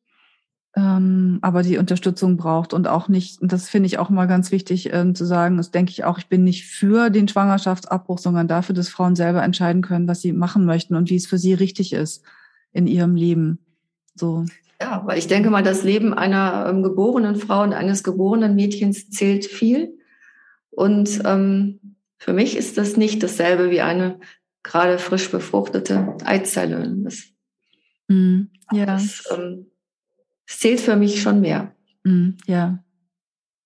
ähm, aber die Unterstützung braucht und auch nicht, und das finde ich auch mal ganz wichtig ähm, zu sagen, das denke ich auch, ich bin nicht für den Schwangerschaftsabbruch, sondern dafür, dass Frauen selber entscheiden können, was sie machen möchten und wie es für sie richtig ist in ihrem Leben. So.
Ja, weil ich denke mal, das Leben einer ähm, geborenen Frau und eines geborenen Mädchens zählt viel. Und ähm, für mich ist das nicht dasselbe wie eine gerade frisch befruchtete Eizelle. Das, mm, ja. Das, ähm, zählt für mich schon mehr.
Mm, ja,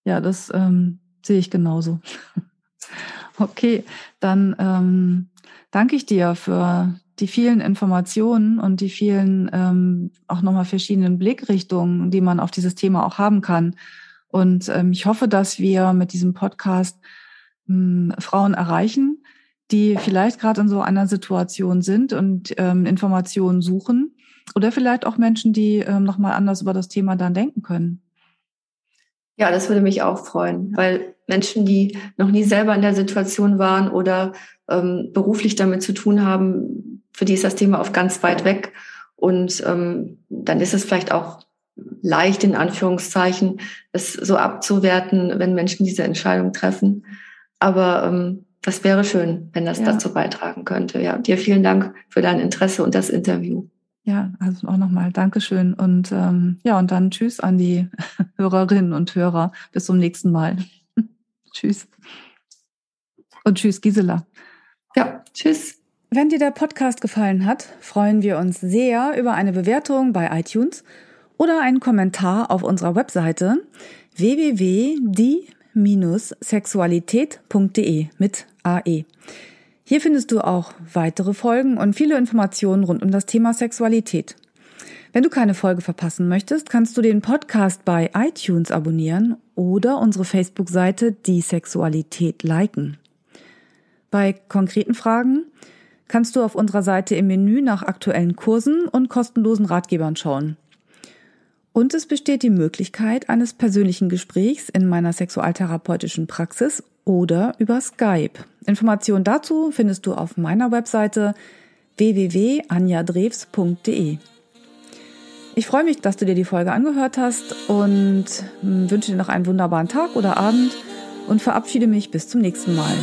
ja, das ähm, sehe ich genauso. okay, dann ähm, danke ich dir für die vielen Informationen und die vielen ähm, auch nochmal verschiedenen Blickrichtungen, die man auf dieses Thema auch haben kann. Und ähm, ich hoffe, dass wir mit diesem Podcast ähm, Frauen erreichen, die vielleicht gerade in so einer Situation sind und ähm, Informationen suchen oder vielleicht auch Menschen, die ähm, nochmal anders über das Thema dann denken können.
Ja, das würde mich auch freuen, weil Menschen, die noch nie selber in der Situation waren oder ähm, beruflich damit zu tun haben, für die ist das Thema oft ganz weit weg. Und ähm, dann ist es vielleicht auch leicht, in Anführungszeichen, es so abzuwerten, wenn Menschen diese Entscheidung treffen. Aber ähm, das wäre schön, wenn das ja. dazu beitragen könnte. Ja, dir vielen Dank für dein Interesse und das Interview.
Ja, also auch nochmal Dankeschön und ähm, ja, und dann Tschüss an die Hörerinnen und Hörer. Bis zum nächsten Mal. tschüss. Und Tschüss, Gisela.
Ja, Tschüss.
Wenn dir der Podcast gefallen hat, freuen wir uns sehr über eine Bewertung bei iTunes oder einen Kommentar auf unserer Webseite www.die-sexualität.de mit AE. Hier findest du auch weitere Folgen und viele Informationen rund um das Thema Sexualität. Wenn du keine Folge verpassen möchtest, kannst du den Podcast bei iTunes abonnieren oder unsere Facebook-Seite Die Sexualität liken. Bei konkreten Fragen kannst du auf unserer Seite im Menü nach aktuellen Kursen und kostenlosen Ratgebern schauen. Und es besteht die Möglichkeit eines persönlichen Gesprächs in meiner sexualtherapeutischen Praxis oder über Skype. Informationen dazu findest du auf meiner Webseite www.anjadrews.de. Ich freue mich, dass du dir die Folge angehört hast und wünsche dir noch einen wunderbaren Tag oder Abend und verabschiede mich bis zum nächsten Mal.